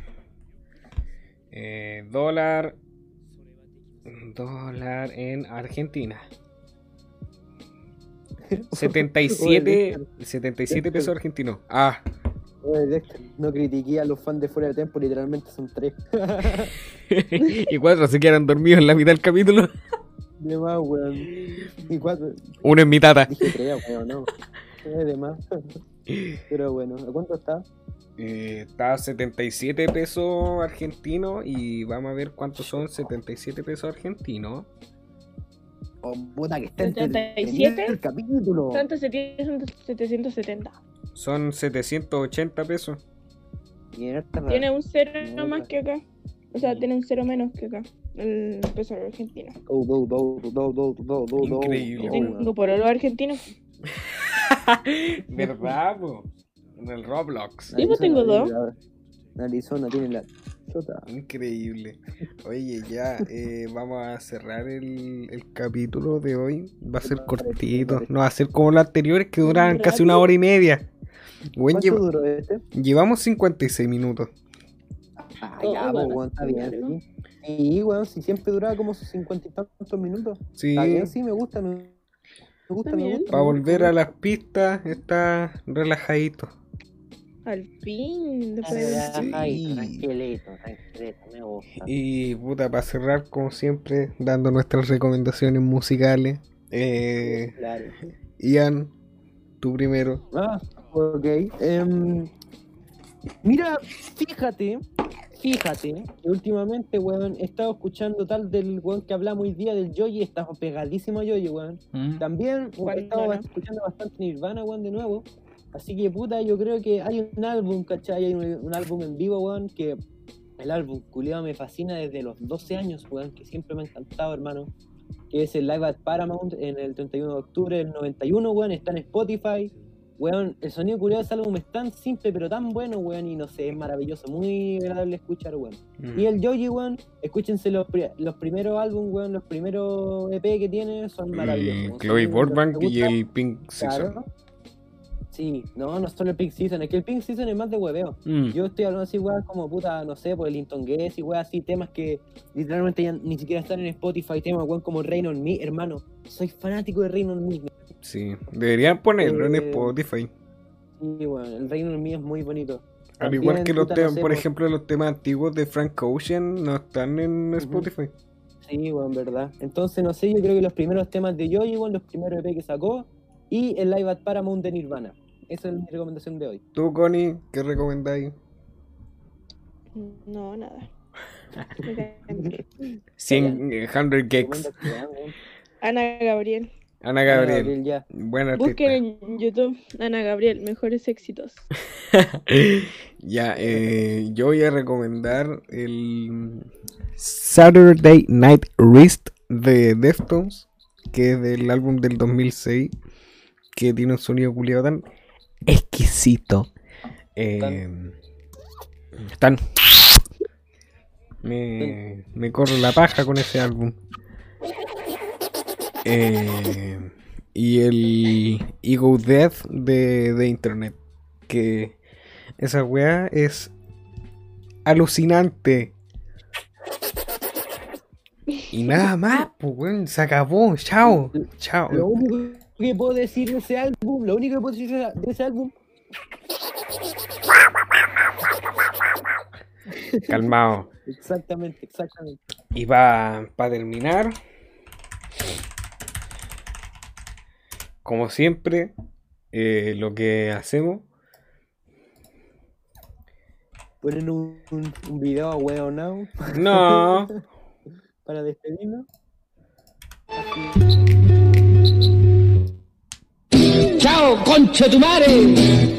A: Eh, dólar. Dólar en Argentina. *laughs* 77, 77 pesos argentinos. Ah,
B: no critiqué a los fans de Fuera de Tiempo, literalmente son tres. *laughs*
A: y cuatro se quedan dormidos en la mitad del capítulo.
B: de más, weón. Y cuatro.
A: Uno en mi tata.
B: Dije tres, weón, no. De más. Pero bueno, ¿a cuánto está?
A: Eh, está a 77 pesos argentinos y vamos a ver cuántos son 77 pesos argentinos.
B: Oh, puta que está
C: 77.
B: el capítulo.
C: Tanto se tiene son 770.
A: Son 780 pesos.
C: Tiene un cero más que acá. O sea, tiene un cero menos que acá. El peso argentino.
B: Do, do, do, do, do, do, do, do,
A: Increíble.
C: Tengo por oro argentino. *laughs*
A: ¿Verdad, po? En el Roblox.
C: Sí, pues tengo dos.
B: Arizona tiene la chota.
A: Increíble. Oye, ya eh, vamos a cerrar el, el capítulo de hoy. Va a ser cortito. No va a ser como los anteriores que duran casi una hora y media. Bueno,
B: ¿Cuánto
A: lleva-
B: duró este?
A: llevamos 56 minutos.
B: Ah, ya,
C: bueno,
B: pues, weón, está bien. Sí, Sí, weón, si siempre duraba como sus cincuenta y tantos minutos.
A: Sí,
B: Está bien, sí, me gusta, me, me gusta, me gusta.
A: para volver a las pistas está relajadito.
C: Al fin. Después de...
A: Sí.
B: Ay, tranquilito, tranquilito, me gusta.
A: Y puta, para cerrar, como siempre, dando nuestras recomendaciones musicales. Eh,
B: Claro.
A: Ian, tú primero.
B: Ah, ok. Em, mira, fíjate, fíjate, que últimamente, weón, he estado escuchando tal del weón que hablamos hoy día del Joji, está pegadísimo a Joji, weón. También he
C: ¿Cuál
B: estado
C: no?
B: escuchando bastante Nirvana, weón, de nuevo. Así que, puta, yo creo que hay un álbum, ¿cachai? Hay un, un álbum en vivo, weón, que el álbum, culiado, me fascina desde los 12 años, weón, que siempre me ha encantado, hermano. Que es el Live at Paramount en el 31 de octubre del 91, weón, está en Spotify. Weón, el sonido culiado de ese álbum es tan simple, pero tan bueno, weón, y no sé, es maravilloso, muy agradable escuchar, weón.
A: Mm.
B: Y el Joji, weón, escúchense los, pri- los primeros álbumes, weón, los primeros EP que tiene son maravillosos.
A: Mm,
B: weón.
A: Chloe
B: Son-
A: Borbank
B: ¿te
A: y el Pink Season.
B: Claro. Sí, no, no solo el Pink Season, es que el Pink Season es más de hueveo.
A: Mm.
B: Yo estoy hablando así, weón, como puta, no sé, por el Linton Guess y weón, así, temas que literalmente ya ni siquiera están en Spotify, temas, weón, como Rain on Me, hermano. Soy fanático de Rain on Me.
A: Sí, deberían ponerlo en
B: Eh,
A: Spotify.
B: Sí, weón, el Rain on Me es muy bonito.
A: Al
B: También,
A: igual que los
B: no
A: temas,
B: sé,
A: por
B: pues,
A: ejemplo, los temas antiguos de Frank Ocean no están en. Spotify.
B: Sí, weón, verdad. Entonces, no sé, yo creo que los primeros temas de Joji, weón, los primeros EP que sacó, y el Live at Paramount de Nirvana. Esa es mi recomendación de hoy.
A: Tú, Connie, ¿qué recomendáis?
C: No, nada. *laughs* Me cambié.
A: 100 eh, 100 Gex.
B: Recomienda que vean, weón.
C: Ana Gabriel.
A: Ana Gabriel,
B: ya.
A: buena
C: Busquen en YouTube Ana Gabriel, mejores éxitos. *laughs*
A: ya, eh, yo voy a recomendar el Saturday Night Wrist de Deftones, que es del álbum del 2006, que tiene un sonido culiado tan exquisito. Eh, tan... Me, me corro la paja con ese álbum. Eh, y el Ego Death de, de Internet. Que esa weá es alucinante. Y nada *laughs* más, pues weón, se acabó. Chao,
B: Lo
A: chao.
B: único que puedo decir de ese álbum, lo único que puedo decir de ese álbum,
A: Calmado. *laughs*
B: exactamente, exactamente.
A: Y para terminar, como siempre, eh, lo que hacemos
B: Ponen un, un, un video a Weon Now.
A: No, *laughs*
D: para despedirnos.
B: ¡Chao, concha tu madre!